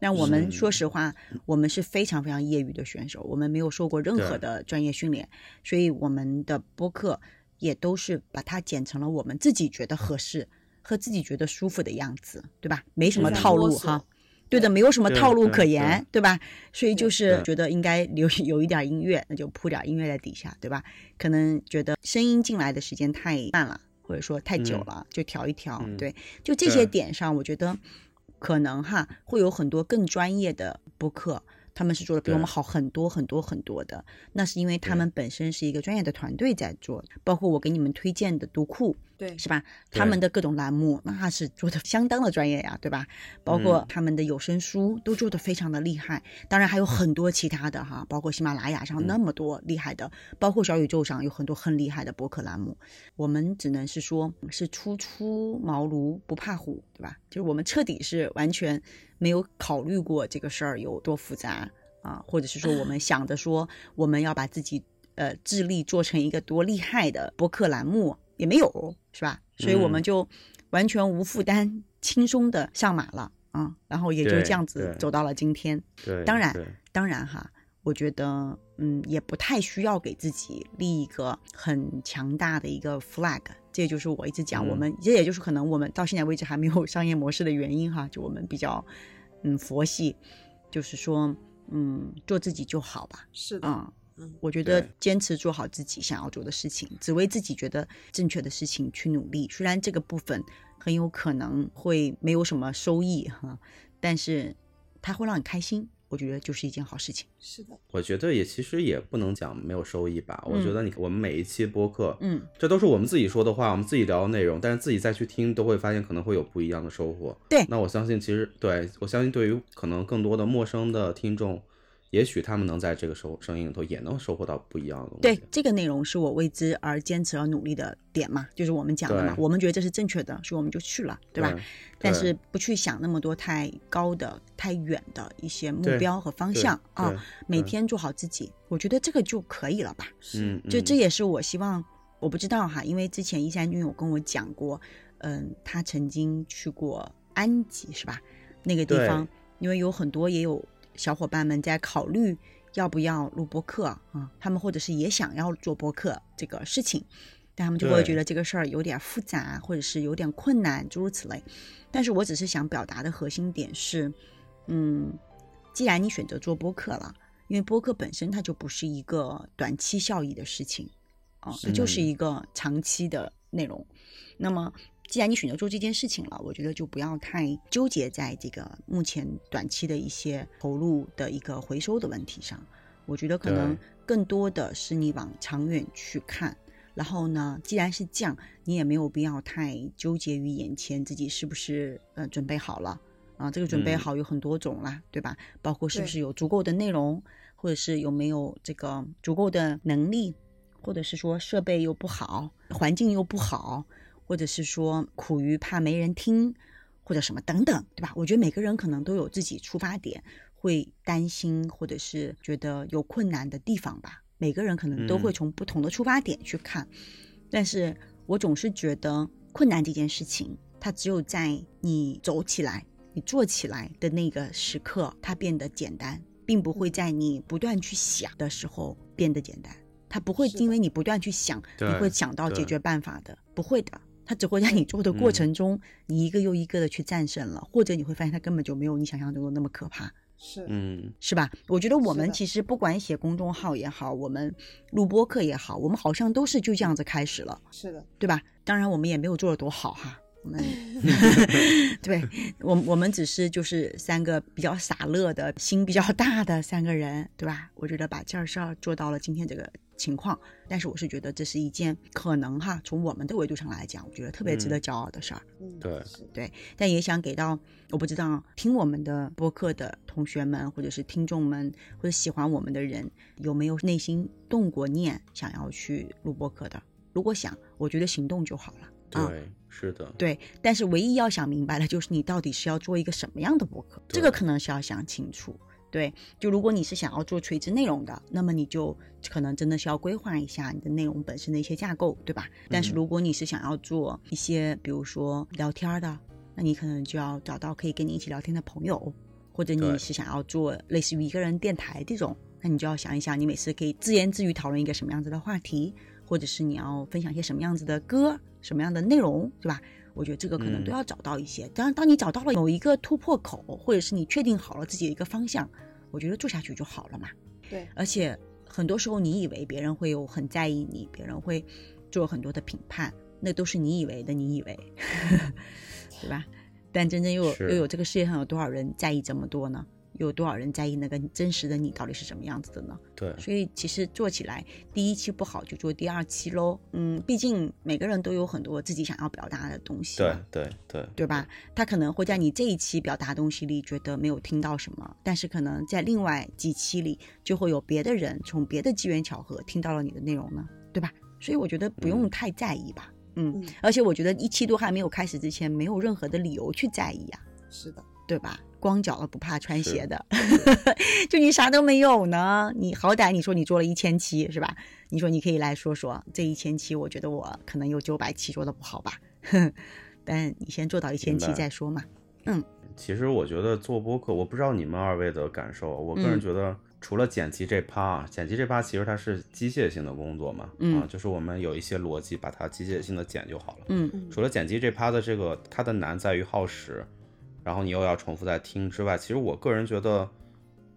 B: 那我们说实话，我们是非常非常业余的选手，我们没有受过任何的专业训练，所以我们的播客也都是把它剪成了我们自己觉得合适和自己觉得舒服的样子，对吧？没什么套路哈，对的，没有什么套路可言，对。吧？所以就是觉得应该留 [laughs] 有一点音乐，那就铺点音乐在底下，对吧？可能觉得声音进来的时间太慢了，或者说太久了，就调一调，对，就这些点上，我觉得。可能哈会有很多更专业的播客。他们是做的比我们好很多很多很多的，那是因为他们本身是一个专业的团队在做，包括我给你们推荐的读库，
C: 对，
B: 是吧？他们的各种栏目那是做的相当的专业呀，对吧？包括他们的有声书都做的非常的厉害，当然还有很多其他的哈，包括喜马拉雅上那么多厉害的，包括小宇宙上有很多很厉害的博客栏目，我们只能是说是初出茅庐不怕虎，对吧？就是我们彻底是完全。没有考虑过这个事儿有多复杂啊，或者是说我们想着说我们要把自己呃智力做成一个多厉害的博客栏目也没有，是吧？所以我们就完全无负担、轻松的上马了啊，然后也就这样子走到了今天。
A: 对，
B: 当然，当然哈，我觉得嗯也不太需要给自己立一个很强大的一个 flag。这也就是我一直讲，我们这也就是可能我们到现在为止还没有商业模式的原因哈。就我们比较，嗯，佛系，就是说，嗯，做自己就好吧。
C: 是的，
B: 嗯嗯，我觉得坚持做好自己想要做的事情，只为自己觉得正确的事情去努力。虽然这个部分很有可能会没有什么收益哈，但是它会让你开心。我觉得就是一件好事情。
C: 是的，
A: 我觉得也其实也不能讲没有收益吧。我觉得你我们每一期播客，
B: 嗯，
A: 这都是我们自己说的话，我们自己聊的内容，但是自己再去听，都会发现可能会有不一样的收获。
B: 对，
A: 那我相信，其实对我相信，对于可能更多的陌生的听众。也许他们能在这个收声音里头也能收获到不一样的东西。
B: 对，这个内容是我为之而坚持而努力的点嘛，就是我们讲的嘛，我们觉得这是正确的，所以我们就去了，对吧？但是不去想那么多太高的、太远的一些目标和方向啊，每天做好自己，我觉得这个就可以了吧？
A: 嗯，
B: 就这也是我希望，我不知道哈，因为之前一山君有跟我讲过，嗯，他曾经去过安吉是吧？那个地方，因为有很多也有。小伙伴们在考虑要不要录播客啊？他们或者是也想要做播客这个事情，但他们就会觉得这个事儿有点复杂，或者是有点困难，诸如此类。但是我只是想表达的核心点是，嗯，既然你选择做播客了，因为播客本身它就不是一个短期效益的事情啊，它就是一个长期的内容。那么。既然你选择做这件事情了，我觉得就不要太纠结在这个目前短期的一些投入的一个回收的问题上。我觉得可能更多的是你往长远去看。然后呢，既然是这样，你也没有必要太纠结于眼前自己是不是呃准备好了啊？这个准备好有很多种啦，对吧？包括是不是有足够的内容，或者是有没有这个足够的能力，或者是说设备又不好，环境又不好。或者是说苦于怕没人听，或者什么等等，对吧？我觉得每个人可能都有自己出发点，会担心或者是觉得有困难的地方吧。每个人可能都会从不同的出发点去看，但是我总是觉得困难这件事情，它只有在你走起来、你做起来的那个时刻，它变得简单，并不会在你不断去想的时候变得简单。它不会因为你不断去想，你会想到解决办法的，不会的。它只会在你做的过程中，你一个又一个的去战胜了，或者你会发现它根本就没有你想象中的那么可怕。
D: 是，
A: 嗯，
B: 是吧？我觉得我们其实不管写公众号也好，我们录播课也好，我们好像都是就这样子开始了。
D: 是的，
B: 对吧？当然，我们也没有做的多好哈。[laughs] 我们，对我我们只是就是三个比较傻乐的心比较大的三个人，对吧？我觉得把这事儿做到了今天这个情况，但是我是觉得这是一件可能哈，从我们的维度上来讲，我觉得特别值得骄傲的事儿。
D: 嗯，
A: 对
B: 对，但也想给到我不知道听我们的播客的同学们，或者是听众们，或者喜欢我们的人，有没有内心动过念想要去录播客的？如果想，我觉得行动就好了。
A: 对，是的，
B: 对。但是唯一要想明白的就是你到底是要做一个什么样的博客，这个可能是要想清楚。对，就如果你是想要做垂直内容的，那么你就可能真的是要规划一下你的内容本身的一些架构，对吧？但是如果你是想要做一些，比如说聊天的，那你可能就要找到可以跟你一起聊天的朋友，或者你是想要做类似于一个人电台这种，那你就要想一想，你每次可以自言自语讨论一个什么样子的话题，或者是你要分享一些什么样子的歌。什么样的内容，对吧？我觉得这个可能都要找到一些。当然，当你找到了某一个突破口，或者是你确定好了自己的一个方向，我觉得做下去就好了嘛。
D: 对。
B: 而且很多时候，你以为别人会有很在意你，别人会做很多的评判，那都是你以为的，你以为，[laughs] 对吧？但真正又又有这个世界上有多少人在意这么多呢？有多少人在意那个真实的你到底是什么样子的呢？
A: 对，
B: 所以其实做起来第一期不好就做第二期喽。嗯，毕竟每个人都有很多自己想要表达的东西。
A: 对对对，
B: 对吧？他可能会在你这一期表达东西里觉得没有听到什么，但是可能在另外几期里就会有别的人从别的机缘巧合听到了你的内容呢，对吧？所以我觉得不用太在意吧。嗯，而且我觉得一期都还没有开始之前，没有任何的理由去在意啊。
D: 是的，
B: 对吧？光脚了不怕穿鞋的，[laughs] 就你啥都没有呢？你好歹你说你做了一千期是吧？你说你可以来说说这一千期，我觉得我可能有九百期做的不好吧，[laughs] 但你先做到一千期再说嘛。嗯，
A: 其实我觉得做播客，我不知道你们二位的感受，我个人觉得除了剪辑这趴，啊剪辑这趴其实它是机械性的工作嘛，啊，就是我们有一些逻辑把它机械性的剪就好了。
B: 嗯，
A: 除了剪辑这趴的这个，它的难在于耗时。然后你又要重复在听之外，其实我个人觉得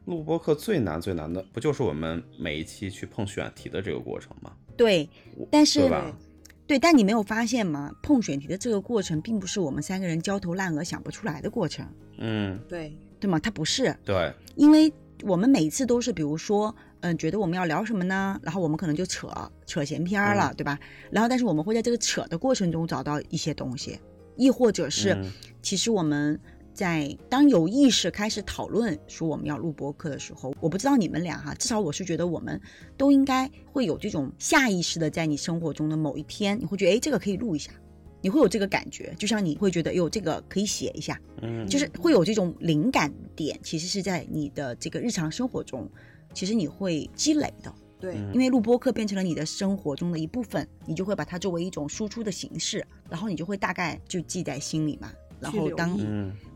A: 录播课最难最难的，不就是我们每一期去碰选题的这个过程吗？
B: 对，但是
A: 对？
B: 对，但你没有发现吗？碰选题的这个过程，并不是我们三个人焦头烂额想不出来的过程。
A: 嗯，
D: 对，
B: 对吗？它不是。
A: 对，
B: 因为我们每次都是，比如说，嗯，觉得我们要聊什么呢？然后我们可能就扯扯闲篇了，对吧？然后，但是我们会在这个扯的过程中找到一些东西，亦或者是，其实我们。在当有意识开始讨论说我们要录播客的时候，我不知道你们俩哈，至少我是觉得我们都应该会有这种下意识的，在你生活中的某一天，你会觉得哎，这个可以录一下，你会有这个感觉，就像你会觉得哟，这个可以写一下，
A: 嗯，
B: 就是会有这种灵感点，其实是在你的这个日常生活中，其实你会积累的，
D: 对，
B: 因为录播课变成了你的生活中的一部分，你就会把它作为一种输出的形式，然后你就会大概就记在心里嘛，然后当。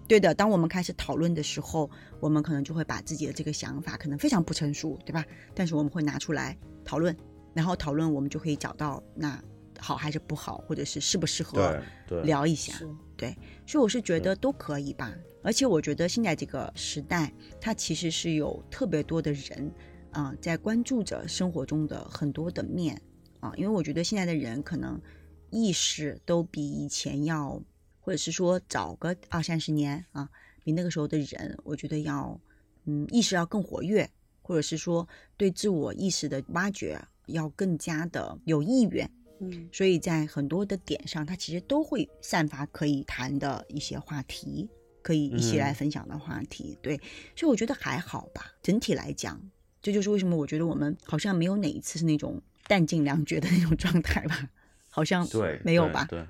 B: 对的，当我们开始讨论的时候，我们可能就会把自己的这个想法可能非常不成熟，对吧？但是我们会拿出来讨论，然后讨论我们就可以找到那好还是不好，或者是适不适合聊一下。对，所以我是觉得都可以吧。而且我觉得现在这个时代，它其实是有特别多的人啊，在关注着生活中的很多的面啊，因为我觉得现在的人可能意识都比以前要。或者是说早个二三十年啊，比那个时候的人，我觉得要，嗯，意识要更活跃，或者是说对自我意识的挖掘要更加的有意愿，
D: 嗯，
B: 所以在很多的点上，他其实都会散发可以谈的一些话题，可以一起来分享的话题，对，所以我觉得还好吧。整体来讲，这就是为什么我觉得我们好像没有哪一次是那种弹尽粮绝的那种状态吧，好像
A: 对
B: 没有吧，
A: 对，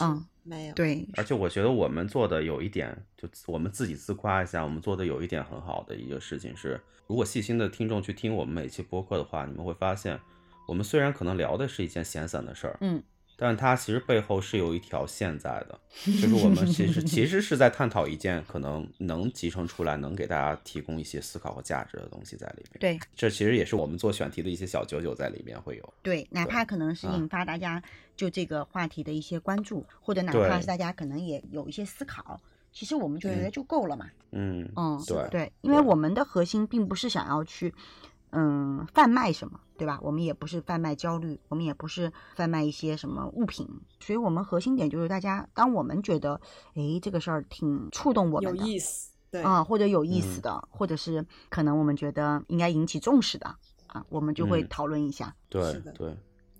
B: 嗯。
C: 没有。
B: 对，
A: 而且我觉得我们做的有一点，就我们自己自夸一下，我们做的有一点很好的一个事情是，如果细心的听众去听我们每期播客的话，你们会发现，我们虽然可能聊的是一件闲散的事儿，
B: 嗯。
A: 但它其实背后是有一条线在的，就是我们其实其实是在探讨一件可能能集成出来，能给大家提供一些思考和价值的东西在里面。
B: 对，
A: 这其实也是我们做选题的一些小九九在里面会有。
B: 对，哪怕可能是引发大家就这个话题的一些关注，或者哪怕是大家可能也有一些思考，其实我们觉得就够了嘛。
A: 嗯
B: 嗯，
A: 对
B: 对，因为我们的核心并不是想要去。嗯，贩卖什么，对吧？我们也不是贩卖焦虑，我们也不是贩卖一些什么物品，所以我们核心点就是大家，当我们觉得，哎，这个事儿挺触动我们
C: 的，有意思，对
B: 啊，或者有意思的，或者是可能我们觉得应该引起重视的啊，我们就会讨论一下。
A: 对对。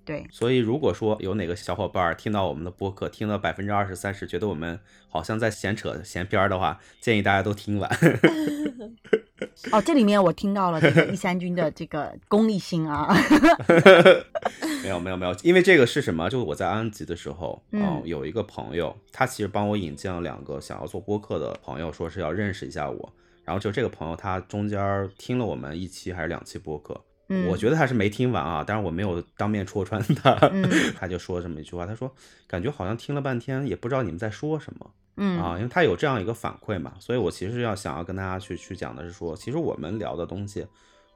B: 对，
A: 所以如果说有哪个小伙伴听到我们的播客，听了百分之二十三十，觉得我们好像在闲扯闲篇儿的话，建议大家都听完。[laughs]
B: 哦，这里面我听到了这个一三军的这个功利心啊。[laughs]
A: 没有没有没有，因为这个是什么？就是我在安吉的时候，嗯，有一个朋友，他其实帮我引荐了两个想要做播客的朋友，说是要认识一下我。然后就这个朋友，他中间听了我们一期还是两期播客。我觉得他是没听完啊，但是我没有当面戳穿他，[laughs] 他就说这么一句话，他说感觉好像听了半天也不知道你们在说什么，
B: 嗯。
A: 啊，因为他有这样一个反馈嘛，所以我其实要想要跟大家去去讲的是说，其实我们聊的东西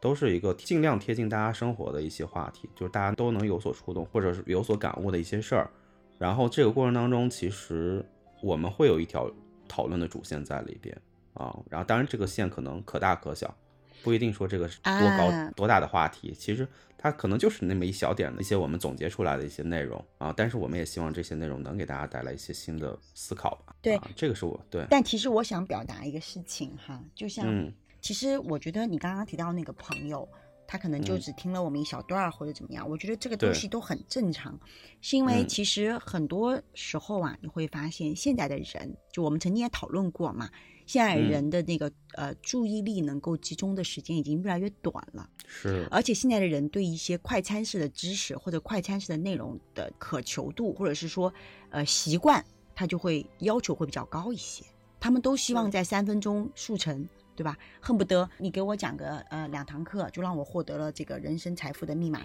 A: 都是一个尽量贴近大家生活的一些话题，就是大家都能有所触动或者是有所感悟的一些事儿，然后这个过程当中，其实我们会有一条讨论的主线在里边啊，然后当然这个线可能可大可小。不一定说这个是多高多大的话题，其实它可能就是那么一小点的一些我们总结出来的一些内容啊。但是我们也希望这些内容能给大家带来一些新的思考吧。
B: 对，
A: 这个是我对。
B: 但其实我想表达一个事情哈，就像，其实我觉得你刚刚提到那个朋友，他可能就只听了我们一小段儿或者怎么样，我觉得这个东西都很正常，是因为其实很多时候啊，你会发现现在的人，就我们曾经也讨论过嘛。现在人的那个呃注意力能够集中的时间已经越来越短了，
A: 是。
B: 而且现在的人对一些快餐式的知识或者快餐式的内容的渴求度，或者是说呃习惯，他就会要求会比较高一些。他们都希望在三分钟速成，对吧？恨不得你给我讲个呃两堂课，就让我获得了这个人生财富的密码，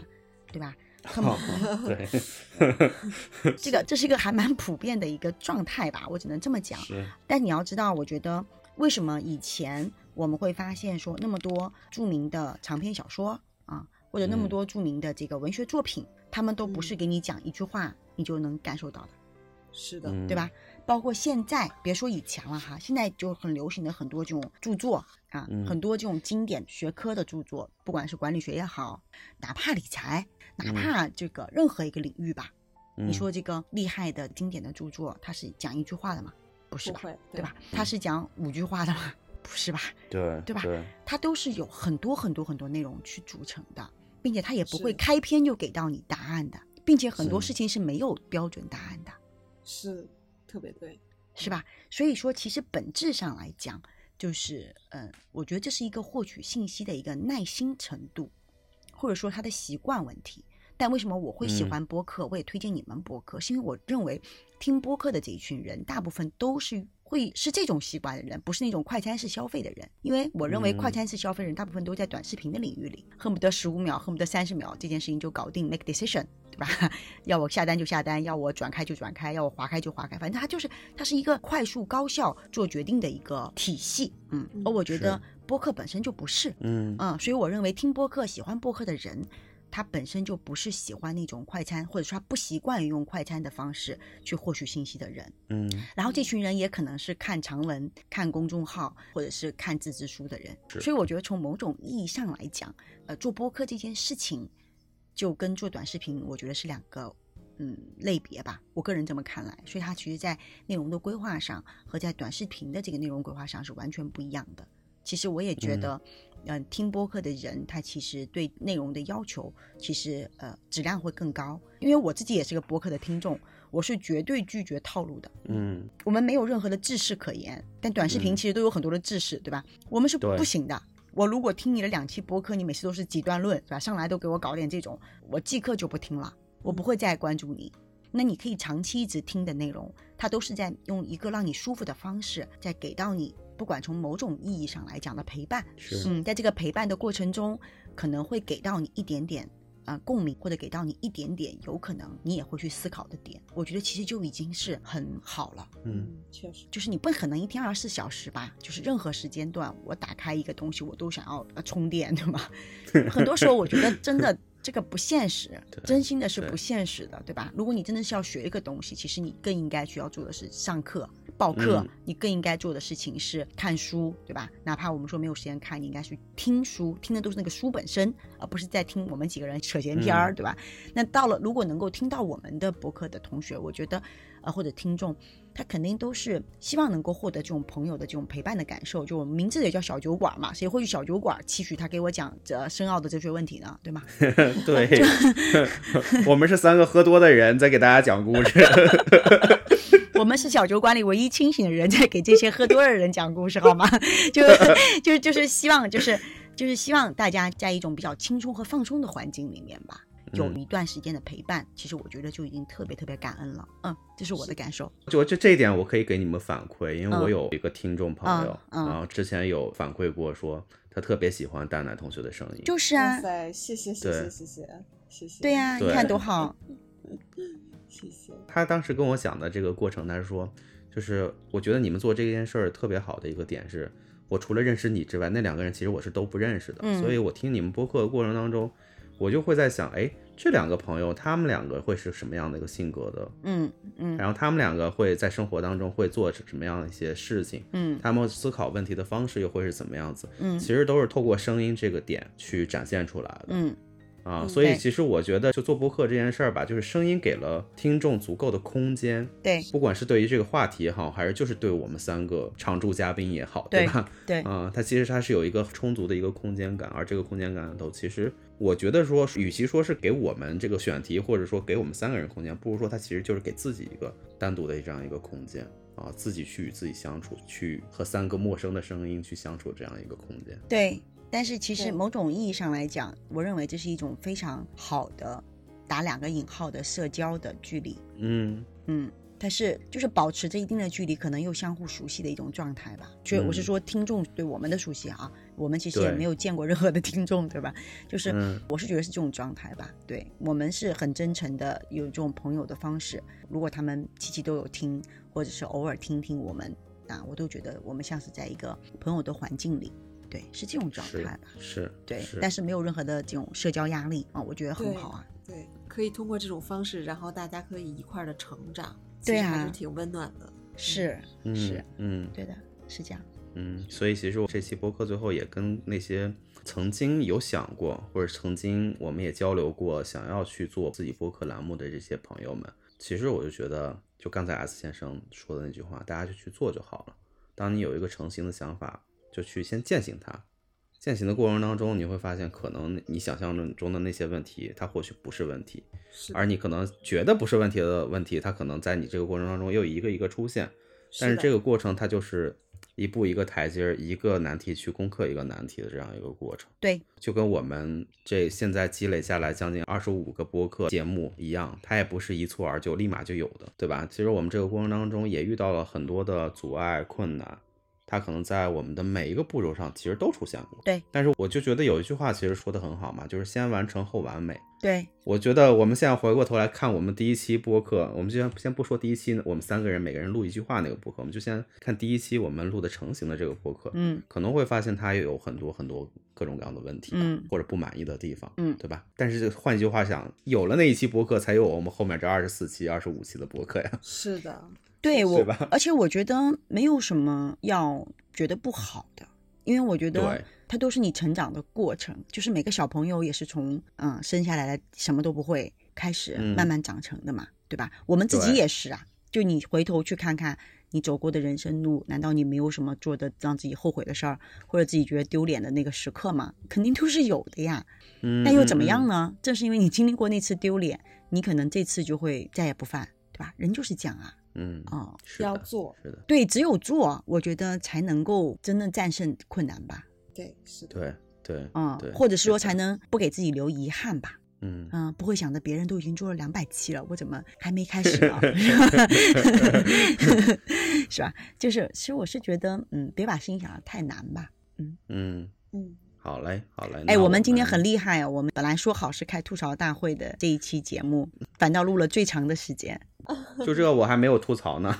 B: 对吧？[laughs]
A: 对，[laughs]
B: 这个这是一个还蛮普遍的一个状态吧，我只能这么讲。但你要知道，我觉得为什么以前我们会发现说那么多著名的长篇小说啊，或者那么多著名的这个文学作品，他们都不是给你讲一句话你就能感受到的。
C: 是的，
B: 对吧？包括现在，别说以前了哈，现在就很流行的很多这种著作啊，很多这种经典学科的著作，不管是管理学也好，哪怕理财，哪怕这个任何一个领域吧，你说这个厉害的经典的著作，它是讲一句话的吗？不是吧？对吧？它是讲五句话的吗？不是吧？
A: 对，
B: 对吧？它都是有很多很多很多内容去组成的，并且它也不会开篇就给到你答案的，并且很多事情是没有标准答案的。
C: 是，特别对，
B: 是吧？所以说，其实本质上来讲，就是，嗯，我觉得这是一个获取信息的一个耐心程度，或者说他的习惯问题。但为什么我会喜欢播客？我也推荐你们播客，是因为我认为听播客的这一群人，大部分都是。会是这种习惯的人，不是那种快餐式消费的人。因为我认为快餐式消费人大部分都在短视频的领域里，恨不得十五秒，恨不得三十秒，这件事情就搞定，make decision，对吧？[laughs] 要我下单就下单，要我转开就转开，要我划开就划开，反正它就是它是一个快速高效做决定的一个体系。嗯，而我觉得播客本身就不是，
A: 嗯
B: 嗯，所以我认为听播客、喜欢播客的人。他本身就不是喜欢那种快餐，或者说他不习惯用快餐的方式去获取信息的人。
A: 嗯，
B: 然后这群人也可能是看长文、看公众号或者是看自制书的人。所以我觉得从某种意义上来讲，呃，做播客这件事情就跟做短视频，我觉得是两个嗯类别吧。我个人这么看来，所以它其实在内容的规划上和在短视频的这个内容规划上是完全不一样的。其实我也觉得。嗯，听播客的人，他其实对内容的要求，其实呃质量会更高。因为我自己也是个播客的听众，我是绝对拒绝套路的。
A: 嗯，
B: 我们没有任何的制式可言，但短视频其实都有很多的知识，对吧？我们是不行的。我如果听你的两期播客，你每次都是几段论，对吧？上来都给我搞点这种，我即刻就不听了，我不会再关注你。那你可以长期一直听的内容，它都是在用一个让你舒服的方式，在给到你，不管从某种意义上来讲的陪伴。
A: 是，
B: 嗯，在这个陪伴的过程中，可能会给到你一点点。啊，共鸣或者给到你一点点有可能你也会去思考的点，我觉得其实就已经是很好了。
A: 嗯，
C: 确实，
B: 就是你不可能一天二十四小时吧，就是任何时间段我打开一个东西，我都想要充电，对吗？[laughs] 很多时候我觉得真的这个不现实，[laughs] 真心的是不现实的，对吧？如果你真的是要学一个东西，其实你更应该需要做的是上课。报课，你更应该做的事情是看书，对吧？哪怕我们说没有时间看，你应该去听书，听的都是那个书本身，而不是在听我们几个人扯闲篇儿，对吧？那到了，如果能够听到我们的博客的同学，我觉得，呃，或者听众，他肯定都是希望能够获得这种朋友的这种陪伴的感受。就我们名字也叫小酒馆嘛，谁会去小酒馆期许他给我讲这深奥的哲学问题呢？对吗？[laughs]
A: 对，[laughs] 我们是三个喝多的人在给大家讲故事。[laughs]
B: 我们是小酒馆里唯一清醒的人，在给这些喝多的人讲故事，好吗？就就就是希望，就是就是希望大家在一种比较轻松和放松的环境里面吧，有一段时间的陪伴，其实我觉得就已经特别特别感恩了。嗯，这是我的感受。
A: 就就这一点，我可以给你们反馈，因为我有一个听众朋友，然后之前有反馈过，说他特别喜欢蛋奶同学的声音。
B: 就是啊，
C: 谢谢谢谢谢谢谢谢。
B: 对呀，你看多好。[laughs]
C: 谢谢。
A: 他当时跟我讲的这个过程，他是说，就是我觉得你们做这件事儿特别好的一个点是，我除了认识你之外，那两个人其实我是都不认识的。嗯。所以我听你们播客的过程当中，我就会在想，哎，这两个朋友，他们两个会是什么样的一个性格的？
B: 嗯嗯。
A: 然后他们两个会在生活当中会做什么样的一些事情？
B: 嗯。
A: 他们思考问题的方式又会是怎么样子？
B: 嗯。
A: 其实都是透过声音这个点去展现出来的。
B: 嗯。
A: 啊，所以其实我觉得，就做播客这件事儿吧，就是声音给了听众足够的空间，
B: 对，
A: 不管是对于这个话题也好，还是就是对我们三个常驻嘉宾也好，[laughs] 对吧？
B: 对，
A: 啊，它其实它是有一个充足的一个空间感，而这个空间感里头，其实我觉得说，与其说是给我们这个选题，或者说给我们三个人空间，不如说它其实就是给自己一个单独的这样一个空间啊，自己去与自己相处，去和三个陌生的声音去相处这样一个空间，
B: 对。但是其实某种意义上来讲，我认为这是一种非常好的打两个引号的社交的距离。
A: 嗯
B: 嗯，但是就是保持着一定的距离，可能又相互熟悉的一种状态吧。所以我是说，听众对我们的熟悉啊，我们其实也没有见过任何的听众，对吧？就是我是觉得是这种状态吧。对我们是很真诚的，有这种朋友的方式。如果他们期期都有听，或者是偶尔听听我们啊，我都觉得我们像是在一个朋友的环境里。对，是这种状态吧？
A: 是，
B: 对，但是没有任何的这种社交压力啊，我觉得很好啊。
C: 对，可以通过这种方式，然后大家可以一块儿的成长，
B: 对啊，
C: 还是挺温暖的。
B: 是，是，
A: 嗯，
B: 对的，是这样。
A: 嗯，所以其实我这期播客最后也跟那些曾经有想过，或者曾经我们也交流过，想要去做自己播客栏目的这些朋友们，其实我就觉得，就刚才 S 先生说的那句话，大家就去做就好了。当你有一个成型的想法。就去先践行它，践行的过程当中，你会发现，可能你想象中的那些问题，它或许不是问题，而你可能觉得不是问题的问题，它可能在你这个过程当中又一个一个出现。但是这个过程，它就是一步一个台阶，一个难题去攻克一个难题的这样一个过程。
B: 对，
A: 就跟我们这现在积累下来将近二十五个播客节目一样，它也不是一蹴而就，立马就有的，对吧？其实我们这个过程当中也遇到了很多的阻碍困难。它可能在我们的每一个步骤上，其实都出现过。
B: 对，
A: 但是我就觉得有一句话其实说的很好嘛，就是先完成后完美。
B: 对，
A: 我觉得我们现在回过头来看我们第一期播客，我们就先先不说第一期，我们三个人每个人录一句话那个播客，我们就先看第一期我们录的成型的这个播客。
B: 嗯，
A: 可能会发现它也有很多很多各种各样的问题，
B: 嗯，
A: 或者不满意的地方，
B: 嗯，
A: 对吧？但是换一句话想，有了那一期播客，才有我们后面这二十四期、二十五期的播客呀。
C: 是的。
B: 对我，而且我觉得没有什么要觉得不好的，因为我觉得它都是你成长的过程，就是每个小朋友也是从嗯生下来的什么都不会开始慢慢长成的嘛，对吧？我们自己也是啊，就你回头去看看你走过的人生路，难道你没有什么做的让自己后悔的事儿，或者自己觉得丢脸的那个时刻吗？肯定都是有的呀。
A: 嗯，
B: 但又怎么样呢？正是因为你经历过那次丢脸，你可能这次就会再也不犯，对吧？人就是这样啊。
A: 嗯
B: 哦，
C: 要做
A: 是的，
B: 对，只有做，我觉得才能够真正战胜困难吧。
C: 对，是的，
A: 对对，
B: 嗯，或者是说才能不给自己留遗憾吧。
A: 嗯
B: 嗯，不会想着别人都已经做了两百期了，我怎么还没开始啊？[laughs] 是吧？就是，其实我是觉得，嗯，别把事情想的太难吧。
A: 嗯嗯嗯，好嘞，好嘞。
B: 哎，
A: 我
B: 们今天很厉害啊，我们本来说好是开吐槽大会的这一期节目，反倒录了最长的时间。[laughs]
A: 就这个我还没有吐槽呢。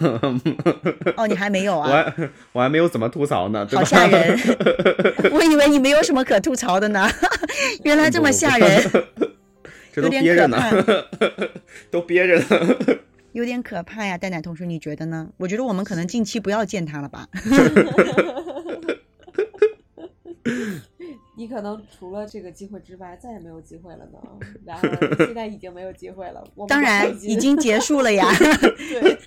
A: [laughs]
B: 哦，你还没有啊？
A: 我还我还没有怎么吐槽呢，
B: 好吓人！[laughs] 我以为你没有什么可吐槽的呢，原来这么吓人。
A: 这都憋着呢，都憋着呢，
B: 有点可怕呀。蛋蛋同学，你觉得呢？我觉得我们可能近期不要见他了吧。
C: 你可能除了这个机会之外，再也没有机会了呢。[laughs] 然后现在已经没有机会了。
B: 当然已经结束了呀。
C: 对。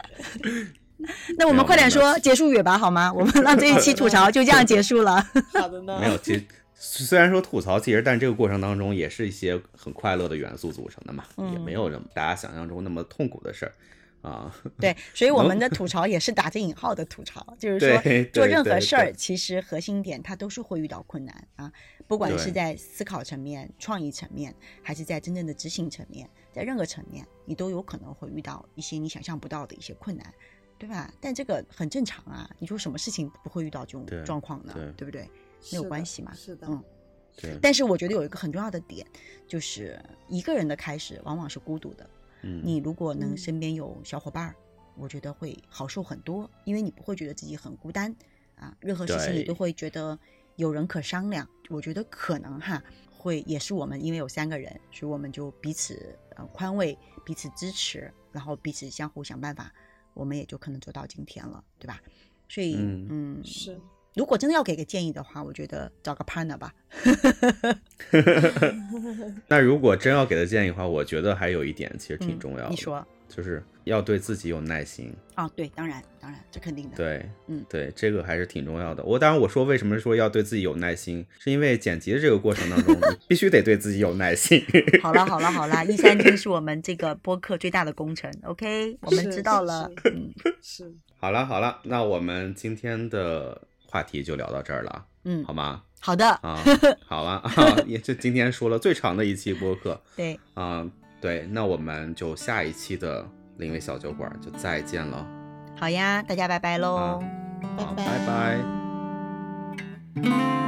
C: [laughs]
B: 那我们快点说结束语吧，好吗？我们让这一期吐槽就这样结束了。
C: 好的呢。[laughs]
A: 没有，其实虽然说吐槽，其实但这个过程当中也是一些很快乐的元素组成的嘛，也没有那么大家想象中那么痛苦的事儿。啊，
B: 对，所以我们的吐槽也是打着引号的吐槽，就是说做任何事儿，其实核心点它都是会遇到困难啊，不管是在思考层面、创意层面，还是在真正的执行层面，在任何层面，你都有可能会遇到一些你想象不到的一些困难，对吧？但这个很正常啊，你说什么事情不会遇到这种状况呢？对不对？没有关系嘛，
C: 是的，
B: 嗯，
A: 对。
B: 但是我觉得有一个很重要的点，就是一个人的开始往往是孤独的。嗯你如果能身边有小伙伴儿，我觉得会好受很多，因为你不会觉得自己很孤单啊，任何事情你都会觉得有人可商量。我觉得可能哈会也是我们因为有三个人，所以我们就彼此呃宽慰，彼此支持，然后彼此相互想办法，我们也就可能走到今天了，对吧？所以嗯
C: 是。
B: 如果真的要给个建议的话，我觉得找个 partner 吧。[laughs] [laughs]
A: 那如果真要给的建议的话，我觉得还有一点其实挺重要的。
B: 你说，
A: 就是要对自己有耐心。
B: 啊，对，当然，当然，这肯定的。
A: 对，
B: 嗯，
A: 对，这个还是挺重要的。我当然我说为什么说要对自己有耐心，是因为剪辑的这个过程当中，你必须得对自己有耐心。[laughs]
B: 好了，好了，好了，一三听是我们这个播客最大的工程。OK，我们知道了。
C: 嗯，[laughs] 是。
A: 好了，好了，那我们今天的。话题就聊到这儿了，
B: 嗯，
A: 好吗？
B: 好的
A: 啊，[laughs] 好了啊，也就今天说了最长的一期播客，
B: 对，
A: 啊，对，那我们就下一期的灵位小酒馆就再见了。
B: 好呀，大家拜拜喽，
A: 拜拜。